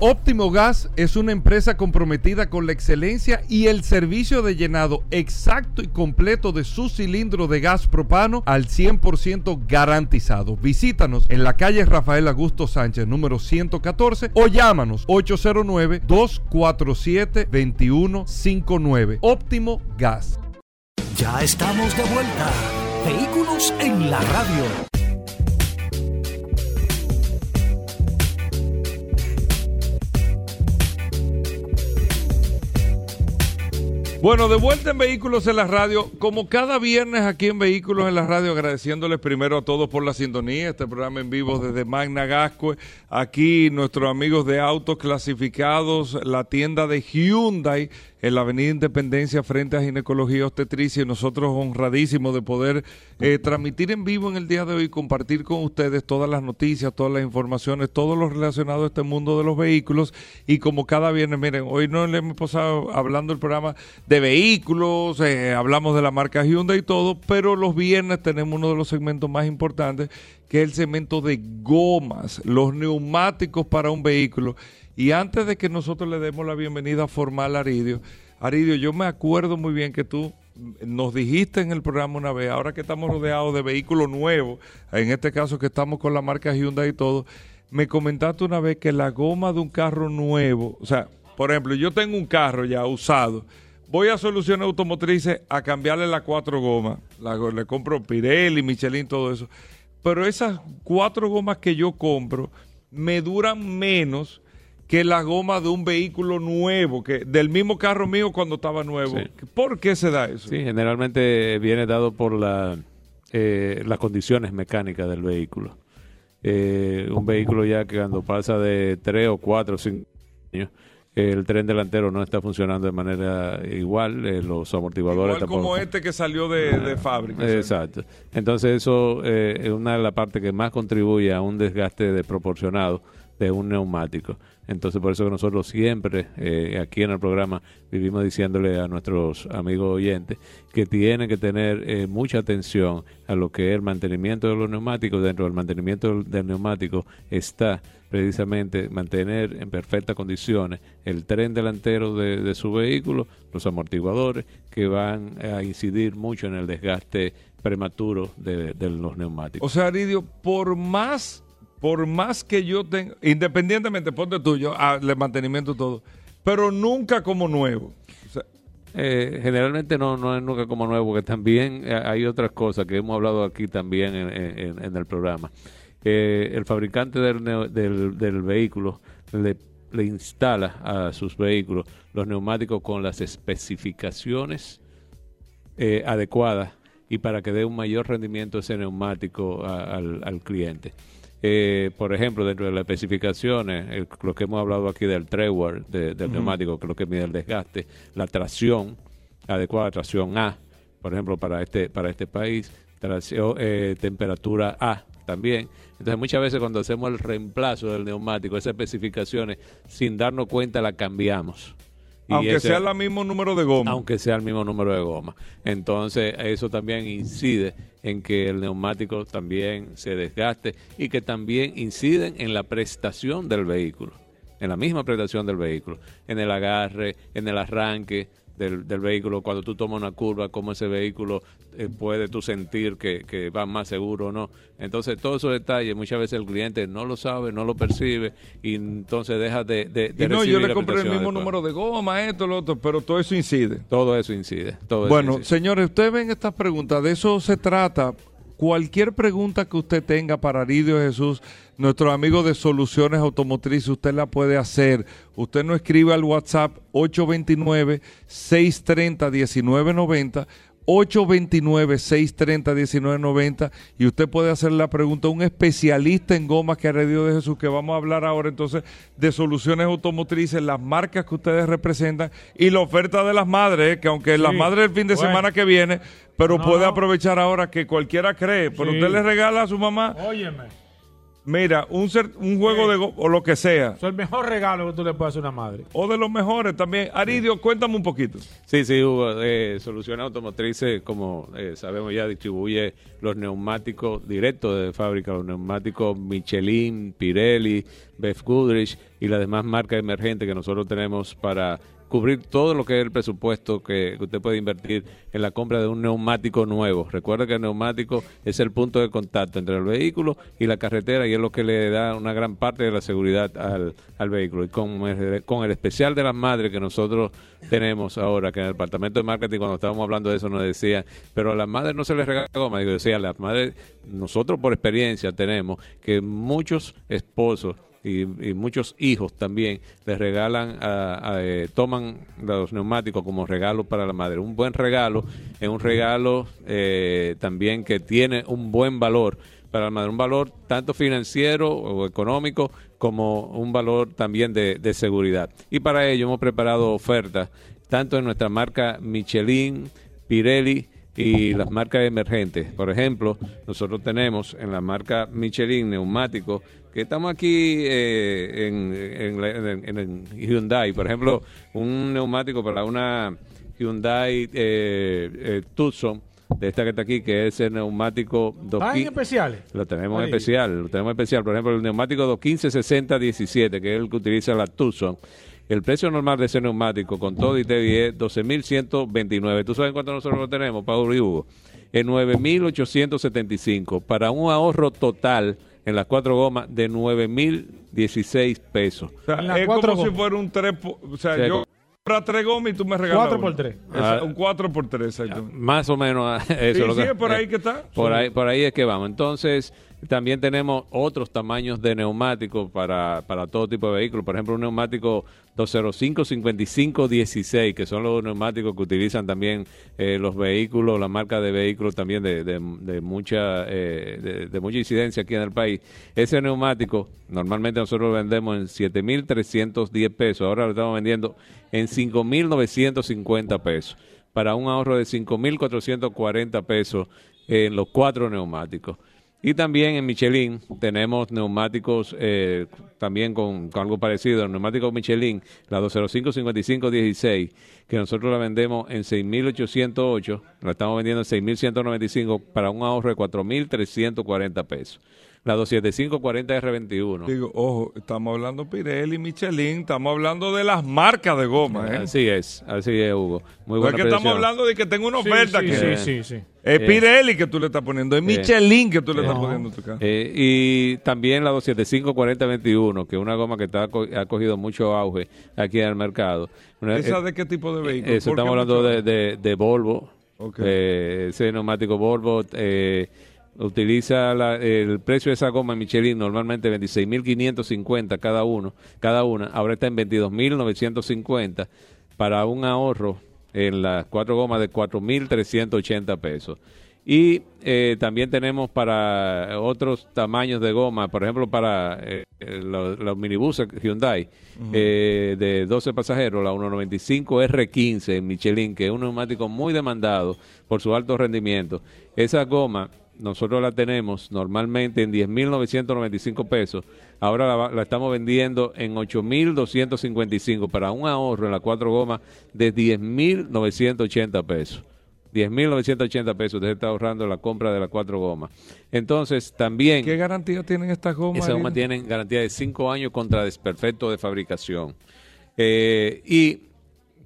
Óptimo Gas es una empresa comprometida con la excelencia y el servicio de llenado exacto y completo de su cilindro de gas propano al 100% garantizado. Visítanos en la calle Rafael Augusto Sánchez, número 114, o llámanos 809-247-2159. Óptimo Gas. Ya estamos de vuelta. Vehículos en la radio. Bueno, de vuelta en Vehículos en la Radio, como cada viernes aquí en Vehículos en la Radio, agradeciéndoles primero a todos por la sintonía, este programa en vivo desde Magna Gascue, aquí nuestros amigos de autos clasificados, la tienda de Hyundai en la Avenida Independencia frente a Ginecología Obstetricia y nosotros honradísimos de poder eh, transmitir en vivo en el día de hoy, compartir con ustedes todas las noticias, todas las informaciones, todo lo relacionado a este mundo de los vehículos y como cada viernes, miren, hoy no le hemos pasado hablando el programa de vehículos, eh, hablamos de la marca Hyundai y todo, pero los viernes tenemos uno de los segmentos más importantes que es el segmento de gomas, los neumáticos para un vehículo. Y antes de que nosotros le demos la bienvenida formal a Aridio, Aridio, yo me acuerdo muy bien que tú nos dijiste en el programa una vez, ahora que estamos rodeados de vehículos nuevos, en este caso que estamos con la marca Hyundai y todo, me comentaste una vez que la goma de un carro nuevo, o sea, por ejemplo, yo tengo un carro ya usado, voy a Soluciones Automotrices a cambiarle las cuatro gomas, le compro Pirelli, Michelin, todo eso, pero esas cuatro gomas que yo compro me duran menos que la goma de un vehículo nuevo, que del mismo carro mío cuando estaba nuevo. ¿Por qué se da eso? Sí, generalmente viene dado por la, eh, las condiciones mecánicas del vehículo. Eh, un vehículo ya que cuando pasa de 3 o 4 o 5 años, el tren delantero no está funcionando de manera igual, eh, los amortiguadores Igual tampoco como este que salió de, de fábrica. Exacto. Entonces eso eh, es una de las partes que más contribuye a un desgaste desproporcionado de un neumático. Entonces por eso que nosotros siempre eh, aquí en el programa vivimos diciéndole a nuestros amigos oyentes que tienen que tener eh, mucha atención a lo que es el mantenimiento de los neumáticos. Dentro del mantenimiento del, neumático está precisamente mantener en perfectas condiciones el tren delantero de, de su vehículo, los amortiguadores que van a incidir mucho en el desgaste prematuro de, de los neumáticos. O sea, Aridio, por más, por más que yo tenga, independientemente, ponte tuyo, el mantenimiento todo, pero nunca como nuevo. Eh, generalmente no, no es nunca como nuevo, que también eh, hay otras cosas que hemos hablado aquí también en, el programa. Eh, el fabricante del, del, del vehículo le, instala a sus vehículos los neumáticos con las especificaciones eh, adecuadas y para que dé un mayor rendimiento ese neumático al cliente. Eh, por ejemplo, dentro de las especificaciones, el- lo que hemos hablado aquí del treward, de- del neumático, que es lo que mide el desgaste, la tracción, adecuada tracción A, por ejemplo, para este, para este país, tracción, eh, temperatura A también. Entonces, muchas veces cuando hacemos el reemplazo del neumático, esas especificaciones, sin darnos cuenta, la cambiamos. Aunque ese- sea el mismo número de goma. aunque sea el mismo número de goma. Entonces, eso también incide en que el neumático también se desgaste y que también inciden en la prestación del vehículo, en la misma prestación del vehículo, en el agarre, en el arranque del, del vehículo, cuando tú tomas una curva, cómo ese vehículo eh, puede tú sentir que, que va más seguro o no. Entonces, todos esos detalles, muchas veces el cliente no lo sabe, no lo percibe y entonces deja de, de, de Y no, yo le compré el mismo número de goma, esto, lo otro, pero todo eso incide. Todo eso incide. Todo eso Bueno, incide. señores, ustedes ven estas preguntas, de eso se trata. Cualquier pregunta que usted tenga para Aridio Jesús, nuestro amigo de Soluciones Automotrices, usted la puede hacer. Usted nos escribe al WhatsApp 829-630-1990. 829-630-1990 y usted puede hacer la pregunta a un especialista en gomas que Dios de Jesús, que vamos a hablar ahora entonces de soluciones automotrices, las marcas que ustedes representan y la oferta de las madres, que aunque las madres el fin de Bueno. semana que viene, pero No, puede no. aprovechar ahora que cualquiera cree, pero Sí. usted le regala a su mamá, Óyeme, mira, un, cer- un juego de go- o lo que sea, es el mejor regalo que tú le puedes hacer a una madre. o de los mejores también. Aridio, cuéntame un poquito. Sí, sí, Hugo. Eh, Soluciones Automotrices, como eh, sabemos ya, distribuye los neumáticos directos de fábrica, los neumáticos Michelin, Pirelli, Beth Goodrich y las demás marcas emergentes que nosotros tenemos para cubrir todo lo que es el presupuesto que, usted puede invertir en la compra de un neumático nuevo. Recuerda que el neumático es el punto de contacto entre el vehículo y la carretera y es lo que le da una gran parte de la seguridad al, al vehículo. Y con el, con el especial de las madres que nosotros tenemos ahora, que en el departamento de marketing cuando estábamos hablando de eso nos decían, pero a las madres no se les regala goma. Digo, decía, las madres, nosotros por experiencia tenemos que muchos esposos y, muchos hijos también les regalan, a, eh, toman los neumáticos como regalo para la madre. Un buen regalo es un regalo eh, también que tiene un buen valor para la madre, un valor tanto financiero o económico como un valor también de, de seguridad. Y para ello hemos preparado ofertas tanto en nuestra marca Michelin, Pirelli, y las marcas emergentes. Por ejemplo, nosotros tenemos en la marca Michelin neumáticos que estamos aquí eh, en, en en- en Hyundai. Por ejemplo, un neumático para una Hyundai eh, eh, Tucson de esta que está aquí, que es el neumático ¿Ah, en 215. especiales? Lo tenemos Ahí. especial, lo tenemos en especial. Por ejemplo, el neumático 215-60-17, que es el que utiliza la Tucson. El precio normal de ese neumático con todo y TV es 12.129. ¿Tú sabes cuánto nosotros lo tenemos, Pablo y Hugo? En 9.875 para un ahorro total en las cuatro gomas de 9.016 pesos. O sea, es como si fuera un 3 O sea, Sí, yo compro tres gomas y tú me regalas Cuatro una. por tres. Esa- Ah. un 4 por 3, exacto. Más o menos eso. Sí, lo sí, que- es por ahí que está. Por ahí, por ahí es que vamos. Entonces, también tenemos otros tamaños de neumáticos para, para todo tipo de vehículos. Por ejemplo, un neumático 205-55-16, que son los neumáticos que utilizan también eh, los vehículos, la marca de vehículos también de, de, de mucha eh, de, de mucha incidencia aquí en el país. Ese neumático, normalmente nosotros lo vendemos en 7.310 pesos. Ahora lo estamos vendiendo en 5.950 pesos para un ahorro de 5.440 pesos en los cuatro neumáticos. Y también en Michelin tenemos neumáticos eh, también con, con algo parecido, el neumático Michelin, la 205-55-16, que nosotros la vendemos en 6.808, la estamos vendiendo en 6.195 para un ahorro de 4.340 pesos. La 275-40R21. Digo, ojo, estamos hablando Pirelli, Michelin, estamos hablando de las marcas de goma, ¿eh? Así es, así es, Hugo. Muy no es buena que estamos hablando de que tengo una oferta sí, aquí. sí, sí, sí. Es Eh, Pirelli que tú le estás poniendo, es Sí. Michelin que tú le Sí. estás poniendo tu carro. Eh, y también la 275-4021, que es una goma que está, co- ha cogido mucho auge aquí en el mercado. Una- ¿Esa eh, de qué tipo de vehículo? Eso ¿Por qué estamos hablando de, de- de Volvo. Ok. Eh, ese neumático Volvo eh, utiliza la- el precio de esa goma Michelin normalmente 26.550 cada uno, cada una. Ahora está en 22.950 para un ahorro en las cuatro gomas de 4.380 pesos. Y eh, también tenemos para otros tamaños de goma, por ejemplo, para eh, eh, los, los minibuses Hyundai eh, de 12 pasajeros, la 195 R15 en Michelin, que es un neumático muy demandado por su alto rendimiento. Esa goma nosotros la tenemos normalmente en 10.995 pesos. Ahora la, la estamos vendiendo en 8.255 para un ahorro en la cuatro gomas de 10.980 pesos. 10.980 pesos usted está ahorrando la compra de las cuatro gomas. Entonces, también... ¿Qué garantía tienen estas gomas? Esas gomas tienen garantía de 5 años contra desperfecto de fabricación. Eh, y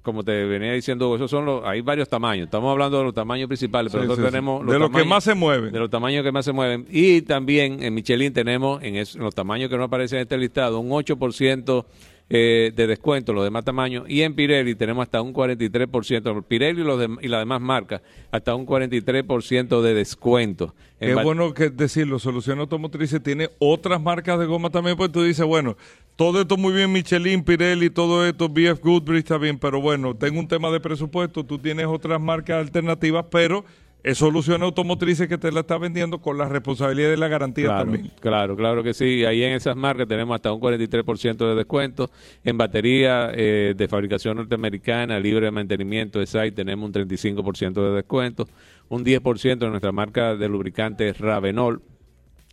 como te venía diciendo, esos son los, hay varios tamaños. Estamos hablando de los tamaños principales, pero Sí, nosotros sí, sí. tenemos De los que más se mueven. De los tamaños que más se mueven. Y también en Michelin tenemos, en, es- en los tamaños que no aparecen en este listado, un 8% eh, de descuento, los demás tamaños. Y en Pirelli tenemos hasta un 43%. Pirelli y, los dem- y las demás marcas, hasta un 43% de descuento. En Es bueno que decirlo, Solución Automotrices tiene otras marcas de goma también, pues tú dices, bueno, todo esto muy bien, Michelin, Pirelli, todo esto, BF Goodrich está bien, pero bueno, tengo un tema de presupuesto, tú tienes otras marcas alternativas, pero es Solución Automotrices que te la está vendiendo con la responsabilidad de la garantía Claro, también. claro, claro que sí. Ahí en esas marcas tenemos hasta un 43% de descuento. En batería eh, de fabricación norteamericana, libre de mantenimiento, ESAI, tenemos un 35% de descuento. Un 10% en nuestra marca de lubricantes Ravenol,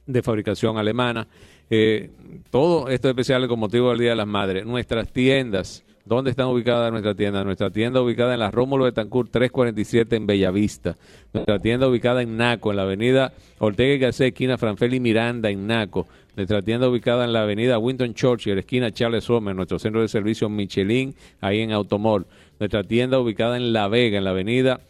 de fabricación alemana. Eh, todo esto es especial con motivo del Día de las Madres. Nuestras tiendas, ¿dónde están ubicadas nuestras tiendas? Nuestra tienda ubicada en la Rómulo de Tancur 347 en Bellavista. Nuestra tienda ubicada en Naco, en la avenida Ortega y Gasset, esquina Franfeli Miranda, en Naco. Nuestra tienda ubicada en la avenida Winton Churchill, esquina Charles Sommer, nuestro centro de servicio Michelin, ahí en Automol. Nuestra tienda ubicada en La Vega, en la avenida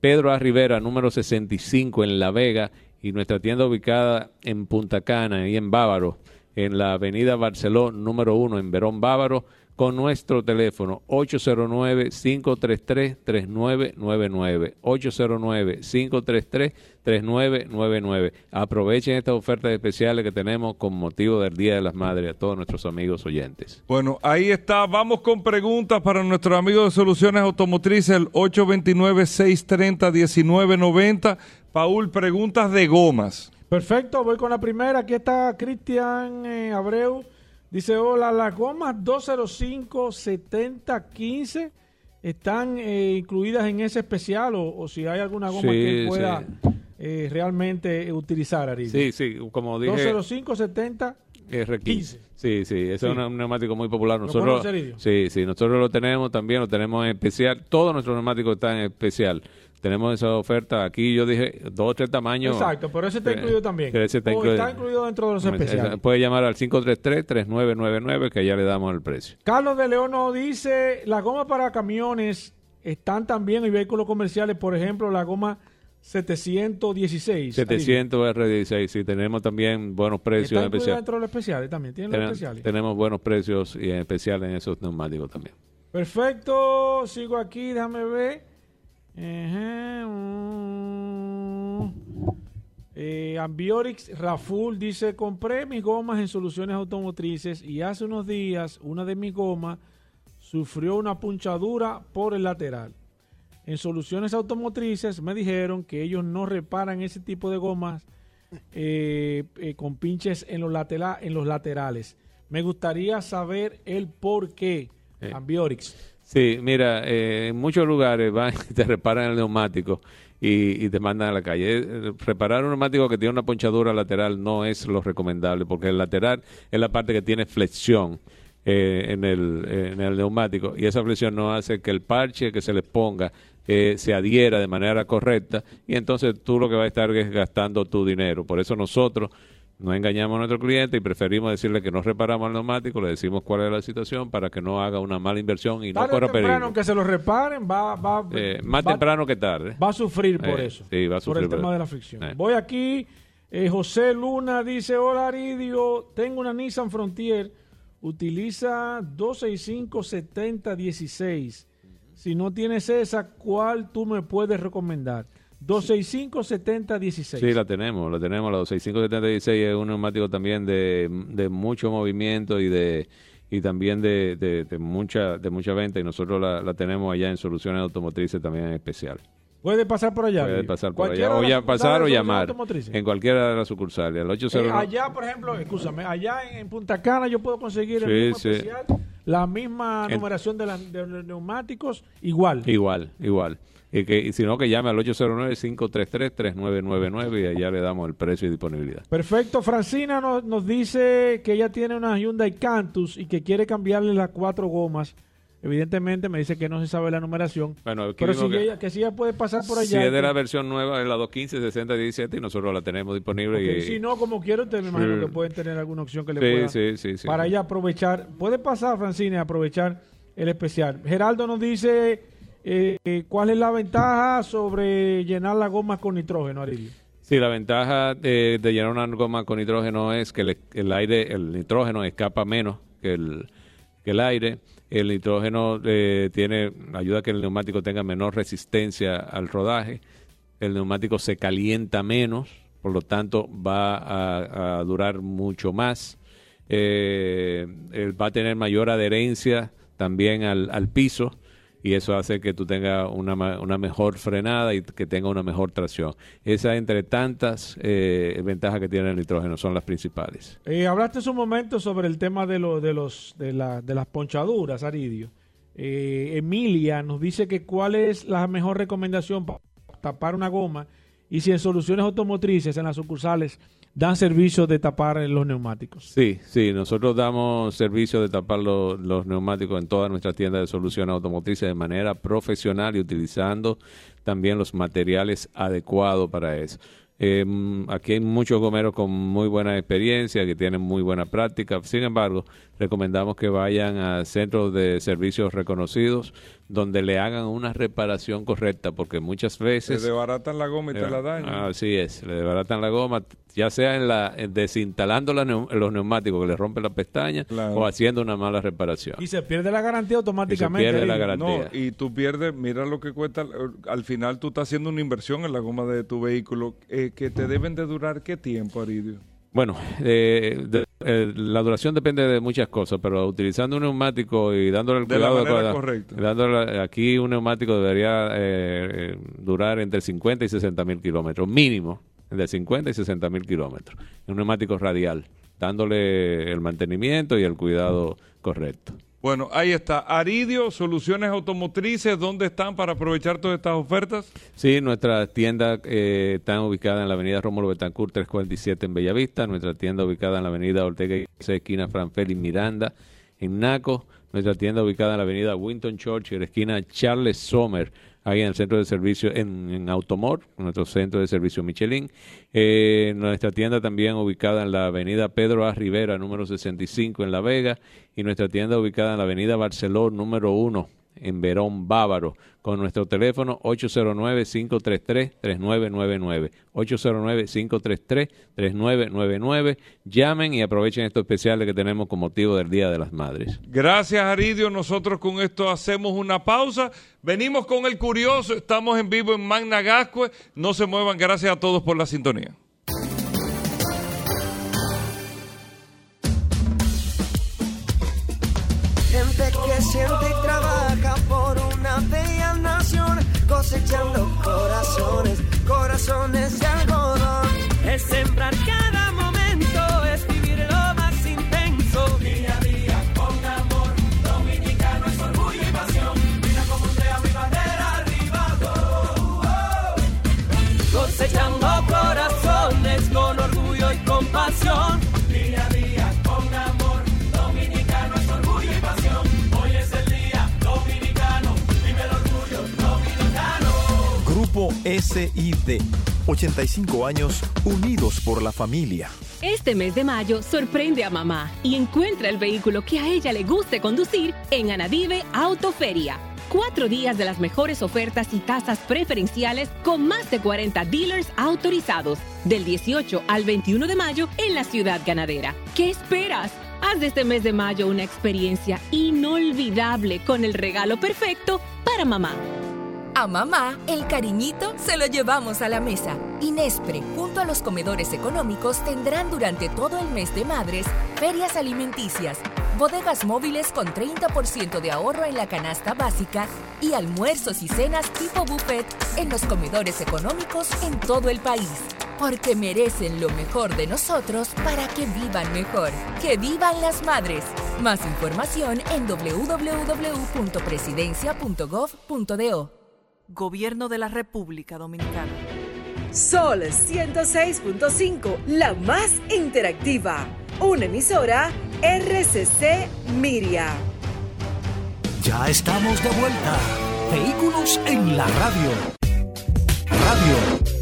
Pedro A. Rivera, número 65 en La Vega, y nuestra tienda ubicada en Punta Cana y en Bávaro, en la avenida Barceló, número 1 en Verón Bávaro, con nuestro teléfono 809-533-3999. 809-533-3999. Aprovechen estas ofertas especiales que tenemos con motivo del Día de las Madres a todos nuestros amigos oyentes. Bueno, ahí está. Vamos con preguntas para nuestros amigos de Soluciones Automotrices, el 829-630-1990. Paul, preguntas de gomas. Perfecto, voy con la primera. Aquí está Cristian eh, Abreu. Dice, hola, las gomas 205-7015 están eh, incluidas en ese especial o, o si hay alguna goma Sí, que pueda sí. eh, realmente eh, utilizar, Ariel. Sí, sí, como dije... 205-70 R15. Sí, sí, ese Sí. es un, neumático muy popular. ¿Lo Nosotros, sí, sí, nosotros lo tenemos también, lo tenemos en especial. Todos nuestros neumáticos están en especial. Tenemos esa oferta. Aquí yo dije dos o tres tamaños. Exacto, pero ese está Eh, incluido también. que ese está O incluido. está incluido dentro de los especiales. Puede llamar al 533-3999 que ya le damos el precio. Carlos de León nos dice, las gomas para camiones están también en vehículos comerciales, por ejemplo, la goma 716. 700 R16, sí, tenemos también buenos precios Está en incluida especial. dentro de los especiales también, tienen los especiales. tenemos buenos precios y en especial en esos neumáticos también. Perfecto, sigo aquí, déjame ver. Eh, Ambiorix Raful dice, compré mis gomas en soluciones automotrices y hace unos días una de mis gomas sufrió una punchadura por el lateral. En soluciones automotrices me dijeron que ellos no reparan ese tipo de gomas eh, eh, con pinches en los, latera- en los laterales. Me gustaría saber el por qué. Ambiorix. Sí, mira, eh, en muchos lugares van y te reparan el neumático y, te mandan a la calle. Eh, Reparar un neumático que tiene una ponchadura lateral no es lo recomendable porque el lateral es la parte que tiene flexión en, el, eh, en el neumático y esa flexión no hace que el parche que se le ponga eh, se adhiera de manera correcta y entonces tú lo que vas a estar es gastando tu dinero. Por eso nosotros no engañamos a nuestro cliente y preferimos decirle que no reparamos el neumático, le decimos cuál es la situación para que no haga una mala inversión y no corra temprano peligro. que se lo reparen, va, va, Eh, más va- temprano que tarde. va a sufrir por Eh, eso. Sí, va a por sufrir el tema eso. de la fricción. Eh. Voy aquí, José Luna dice, hola Aridio, tengo una Nissan Frontier, utiliza 265-7016. Si no tienes esa, ¿cuál tú me puedes recomendar? 265-7016. Sí, la tenemos, la tenemos. La 26576 es un neumático también de, de mucho movimiento y de y también de, de, de mucha de mucha venta y nosotros la, la tenemos allá en Soluciones Automotrices también en especial. Puede pasar por allá. Puede pasar por allá. O ya pasar o llamar. En cualquiera de las sucursales. Al Eh, 809. allá, por ejemplo, escúchame, allá en, en Punta Cana yo puedo conseguir Sí, el mismo sí. especial, la misma En- numeración de, la- de los neumáticos, igual. Igual, igual. Y, que, y si no, que llame al 809-533-3999 y allá le damos el precio y disponibilidad. Perfecto. Francina nos, nos dice que ella tiene una Hyundai Cantus y que quiere cambiarle las cuatro gomas. Evidentemente me dice que no se sabe la numeración. Bueno, pero si que- ella, que si ella puede pasar por allá. Si es de la versión nueva, es la 215 60 17 y nosotros la tenemos disponible. Y, Si no, como quiero, usted me imagino Sí. que pueden tener alguna opción que le Sí, pueda. sí, sí, sí. Para ella aprovechar. Puede pasar, Francine, aprovechar el especial. Geraldo nos dice eh, cuál es la ventaja sobre llenar las gomas con nitrógeno, Ariel. Sí, la ventaja de, llenar una goma con nitrógeno es que el, aire, el nitrógeno escapa menos que el, aire. El nitrógeno eh, tiene ayuda a que el neumático tenga menor resistencia al rodaje. El neumático se calienta menos, por lo tanto va a, a durar mucho más. Eh, va a tener mayor adherencia también al piso y eso hace que tú tengas una, una mejor frenada y que tenga una mejor tracción. Esas entre tantas eh, ventajas que tiene el nitrógeno son las principales. Eh, hablaste en su momento sobre el tema de, de, los, de, la- de las ponchaduras, Aridio. Eh, Emilia nos dice que cuál es la mejor recomendación para tapar una goma y si en soluciones automotrices, en las sucursales, dan servicio de tapar los neumáticos. Sí, sí, nosotros damos servicio de tapar lo- los neumáticos en todas nuestras tiendas de soluciones automotrices de manera profesional y utilizando también los materiales adecuados para eso. Mm, aquí hay muchos gomeros con muy buena experiencia, que tienen muy buena práctica. Sin embargo, recomendamos que vayan a centros de servicios reconocidos donde le hagan una reparación correcta, porque muchas veces... desbaratan la goma y te la dañan. Así es, le desbaratan la goma, ya sea en la en desinstalando la los neumáticos que le rompen la pestaña o haciendo una mala reparación. Y se pierde la garantía automáticamente. pierde la garantía. No, y tú pierdes, mira lo que cuesta, al final tú estás haciendo una inversión en la goma de tu vehículo eh, que te deben de durar qué tiempo, Aridio. Bueno, eh, de- eh, la duración depende de muchas cosas, pero utilizando un neumático y dándole el De la cuidado manera correcta. dándole- aquí un neumático debería eh, eh, durar entre 50 y 60 mil kilómetros, mínimo, entre 50 y 60 mil kilómetros. Un neumático radial, dándole el mantenimiento y el cuidado correcto. Bueno, ahí está. Aridio, Soluciones Automotrices, ¿dónde están para aprovechar todas estas ofertas? Sí, nuestras tiendas eh, están ubicadas en la avenida Rómulo Betancourt 347 en Bellavista, nuestra tienda ubicada en la avenida Ortega y esquina Franfeli Miranda en Naco, nuestra tienda ubicada en la avenida Winton Church, la esquina Charles Sommer, ahí en el centro de servicio, en, Automor, nuestro centro de servicio Michelin. Eh, nuestra tienda también ubicada en la avenida Pedro A. Rivera, número 65 en La Vega, y nuestra tienda ubicada en la avenida Barceló, número 1 en Verón Bávaro, con nuestro teléfono 809-533-3999. 809-533-3999. Llamen y aprovechen estos especiales que tenemos con motivo del Día de las Madres. Gracias, Aridio. Nosotros con esto hacemos una pausa. Venimos con el curioso. Estamos en vivo en Magna Gascue. No se muevan. Gracias a todos por la sintonía. Gente que siente y trabaja cosechando corazones, corazones de algodón. Es sembrar Grupo SID. 85 años unidos por la familia. Este mes de mayo sorprende a mamá y encuentra el vehículo que a ella le guste conducir en Anadive Autoferia. Cuatro días de las mejores ofertas y tasas preferenciales con más de 40 dealers autorizados del 18 al 21 de mayo en la ciudad ganadera. ¿Qué esperas? Haz de este mes de mayo una experiencia inolvidable con el regalo perfecto para mamá. A mamá, el cariñito se lo llevamos a la mesa. Inespre, junto a los comedores económicos, tendrán durante todo el mes de madres ferias alimenticias, bodegas móviles con 30% de ahorro en la canasta básica y almuerzos y cenas tipo buffet en los comedores económicos en todo el país. Porque merecen lo mejor de nosotros para que vivan mejor. ¡Que vivan las madres! Más información en www.presidencia.gov.do. Gobierno de la República Dominicana. Sol 106.5, la más interactiva. Una emisora RCC Miria. Ya estamos de vuelta. Vehículos en la radio. Radio.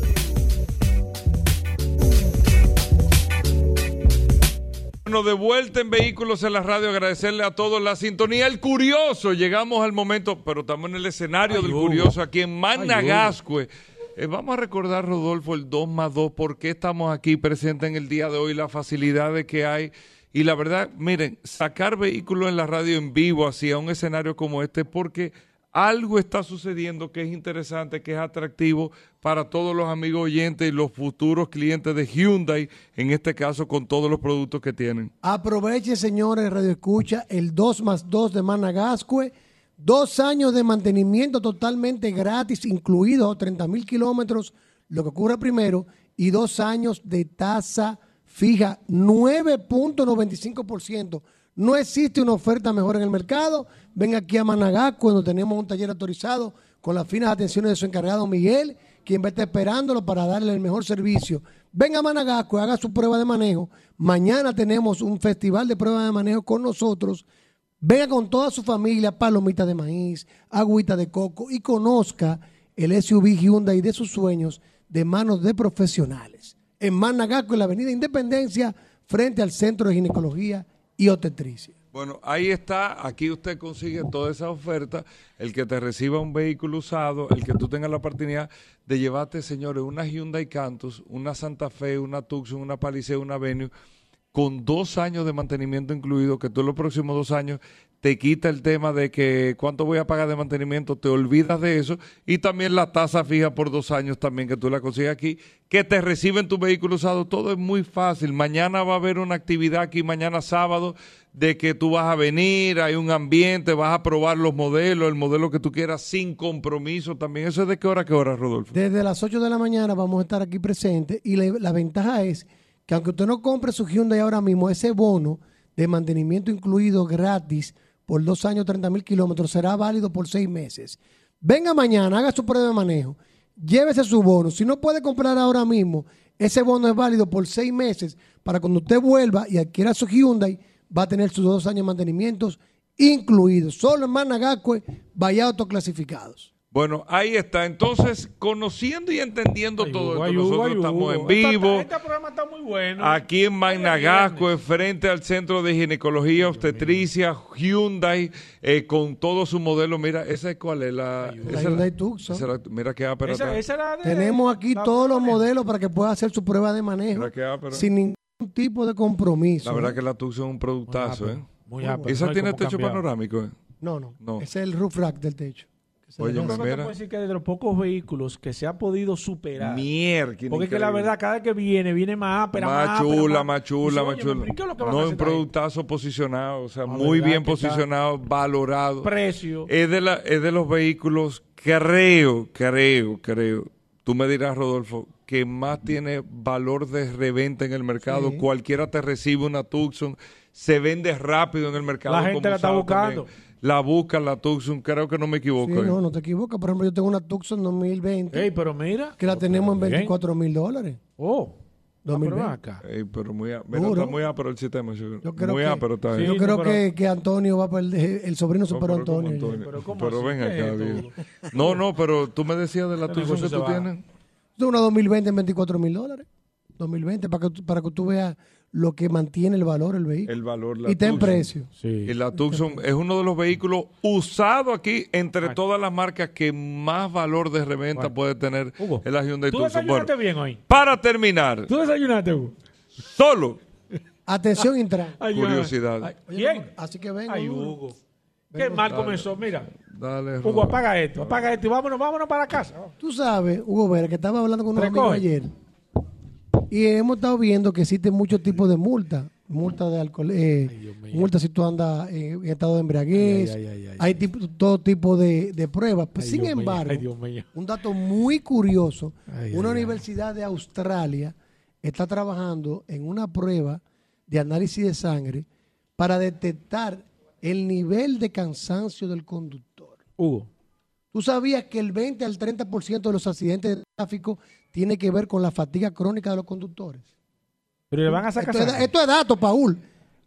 Bueno, de vuelta en Vehículos en la Radio, agradecerle a todos la sintonía. El curioso, llegamos al momento, pero estamos en el escenario Ay, del Hugo. curioso aquí en Ay, Managascue. Eh, vamos a recordar, Rodolfo, el 2 más 2, por qué estamos aquí presentes en el día de hoy, las facilidades que hay. Y la verdad, miren, sacar vehículos en la radio en vivo hacia un escenario como este, porque algo está sucediendo que es interesante, que es atractivo para todos los amigos oyentes y los futuros clientes de Hyundai, en este caso con todos los productos que tienen. Aproveche, señores, Radio Escucha, el 2 más 2 de Managascue. Dos años de mantenimiento totalmente gratis, incluidos 30 mil kilómetros, lo que ocurre primero, y dos años de tasa fija, 9.95%. No existe una oferta mejor en el mercado. Ven aquí a Managascue, donde tenemos un taller autorizado con las finas atenciones de su encargado Miguel, quien va esperándolo para darle el mejor servicio. Venga a Managascue, haga su prueba de manejo. Mañana tenemos un festival de prueba de manejo con nosotros. Venga con toda su familia, palomita de maíz, agüita de coco y conozca el SUV Hyundai de sus sueños de manos de profesionales. En Managasco, en la Avenida Independencia, frente al Centro de Ginecología y Obstetricia. Bueno, ahí está, aquí usted consigue toda esa oferta, el que te reciba un vehículo usado, el que tú tengas la oportunidad de llevarte, señores, una Hyundai Cantus, una Santa Fe, una Tucson, una Palisade, una Venue, con dos años de mantenimiento incluido, que tú en los próximos dos años te quita el tema de que cuánto voy a pagar de mantenimiento, te olvidas de eso, y también la tasa fija por dos años también que tú la consigues aquí, que te reciben tu vehículo usado, todo es muy fácil. Mañana va a haber una actividad aquí, mañana sábado, de que tú vas a venir, hay un ambiente, vas a probar los modelos, el modelo que tú quieras sin compromiso también. ¿Eso es de qué hora qué hora, Rodolfo? Desde las 8 de la mañana vamos a estar aquí presentes y la, la ventaja es que aunque usted no compre su Hyundai ahora mismo, ese bono de mantenimiento incluido gratis por dos años, 30 mil kilómetros, será válido por seis meses. Venga mañana, haga su prueba de manejo, llévese su bono. Si no puede comprar ahora mismo, ese bono es válido por seis meses para cuando usted vuelva y adquiera su Hyundai, va a tener sus dos años de mantenimientos incluidos. Solo en Managacue, vaya autoclasificados. Bueno, ahí está. Entonces, conociendo y entendiendo todo esto, Ay, nosotros estamos en vivo. Este programa está muy bueno. Aquí en Magnagasco, frente al Centro de Ginecología Obstetricia, Hyundai, eh, con todo su modelo. Mira, ¿esa es cuál es? La, esa era- Hyundai Tucson. esa mira qué ápera Esa- está. esa era de- Tenemos aquí todos los modelos para que pueda hacer su prueba de manejo Mira qué ápera. sin ningún tipo de compromiso. La verdad que la Tucson es un productazo, ¿eh? muy ápera. ¿Esa No tiene techo cambiar. panorámico? eh? No, no, No. Ese es el roof rack del techo. Oye, hace. Yo te puedo decir que de los pocos vehículos que se ha podido superar. Mierda, Porque es que la verdad, cada vez que viene, viene más ápera, más, más chula, más chula, más "Oye, chula. ¿pero ¿qué es lo que van a No, un ahí?" productazo posicionado, o sea, La muy bien está- posicionado, valorado. Precio. Es de, la, es de los vehículos, creo, creo, creo. Tú me dirás, Rodolfo, que más tiene valor de reventa en el mercado. Sí. Cualquiera te recibe una Tucson, se vende rápido en el mercado. La gente como la está buscando. también. La busca la Tucson, creo que no me equivoco. Sí, ¿eh? no, no te equivocas. Por ejemplo, yo tengo una Tucson 2020 Ey, pero mira. que la tenemos en bien. 24 mil dólares. Oh. 2020. Ey, pero muy, á- mira, está muy ápero el sistema. Yo creo muy que, ápero está yo ahí. creo que, que Antonio va a perder, el sobrino superó a Antonio. Pero, ven acá, bien. No, no, pero tú me decías de la Tucson que tú va. tienes. Es una 2020 en 24 mil dólares. 2020, para que, para que tú veas lo que mantiene el valor el vehículo. El valor, la Y está en precio. Y la Tucson es uno de los vehículos usados aquí entre todas las marcas que más valor de reventa puede tener es la Hyundai ¿Tú Tucson. desayunaste Bueno, bien hoy? para terminar, ¿Tú desayunaste, Hugo? solo Atención, Intran. Ay, curiosidad. ay, ¿Quién? Así que venga. Ay, Hugo. Hugo. Qué mal comenzó, mira. Dale, Hugo, apaga esto, apaga esto y vámonos, vámonos para casa. Tú sabes, Hugo Vera, que estaba hablando con unos Recoge. amigos ayer. Y hemos estado viendo que existen muchos tipos de multas. multa de alcohol, eh, multa si tú andas en estado de embriaguez, Ay, ay, ay, ay, hay tipo- todo tipo de, de pruebas. Pues, sin Dios embargo, Dios un dato muy curioso, una universidad de Australia está trabajando en una prueba de análisis de sangre para detectar el nivel de cansancio del conductor. Hugo. ¿Tú sabías que el 20 al 30% de los accidentes de tráfico tiene que ver con la fatiga crónica de los conductores? Pero le van a sacar Esto es, esto es Paul.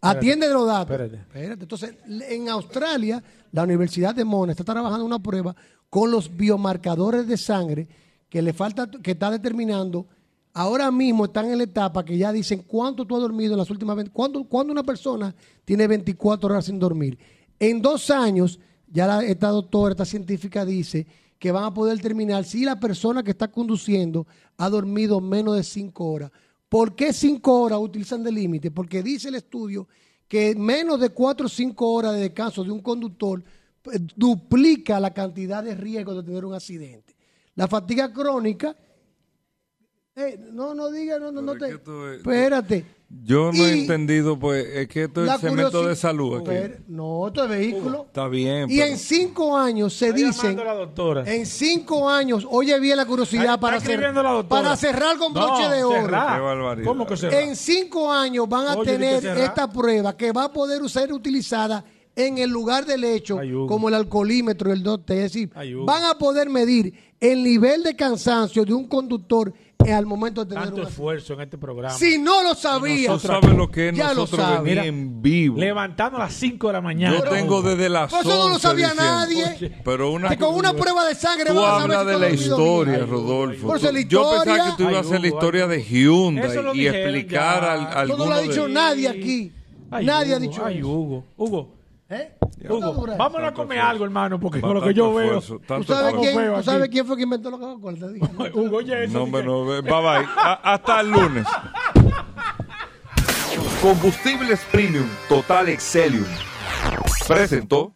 Atiende los datos. espérate. Espérate. Entonces, en Australia, la Universidad de Mona está trabajando una prueba con los biomarcadores de sangre que le falta, que está determinando. Ahora mismo están en la etapa que ya dicen cuánto tú has dormido en las últimas 20, cuándo, cuándo una persona tiene 24 horas sin dormir. En dos años, ya la- esta doctora, esta científica dice que van a poder determinar si la persona que está conduciendo ha dormido menos de 5 horas. ¿Por qué 5 horas utilizan de límite? Porque dice el estudio que menos de 4 o 5 horas de descanso de un conductor eh, duplica la cantidad de riesgo de tener un accidente. La fatiga crónica, eh, no, no diga, no, no, no te... Espérate. Yo no he entendido, pues, es que esto es cemento de salud aquí. No, esto es vehículo. Está bien, Y pero- en cinco años se dicen. En cinco años, oye bien la curiosidad para, cer- la cerrar con No, broche de oro. cerrar. Qué barbaridad. ¿Cómo que cerrar? En cinco años van a Oye, tener esta prueba que va a poder ser utilizada en el lugar del hecho, como el alcoholímetro el dote. Es decir, van a poder medir el nivel de cansancio de un conductor al momento de tener Tanto un esfuerzo en este programa. Si no lo Y sabía, nosotros ¿Tú sabes lo que es ya lo nosotros venir en vivo? Levantando a las 5 de la mañana. Yo tengo desde las Pues eso no lo 11 sabía diciendo. nadie. Pero una, Que con una prueba de sangre Tú a saber hablas si de la historia, bien. Rodolfo. Por eso la Yo pensaba que tú ibas a hacer la historia de Hyundai y explicar ya. al, Eso no lo ha de- dicho nadie aquí. Ay, nadie ha dicho ay, eso. Hugo. Hugo. ¿Eh? Hugo, vámonos a comer algo, hermano, porque con lo que yo veo. ¿Tú sabes, quién, tú sabes quién fue quien inventó la Coca-Cola? Hugo, oye, eso. No, no. Bye bye. Hasta el lunes. Combustibles Premium Total Excelium. Presentó.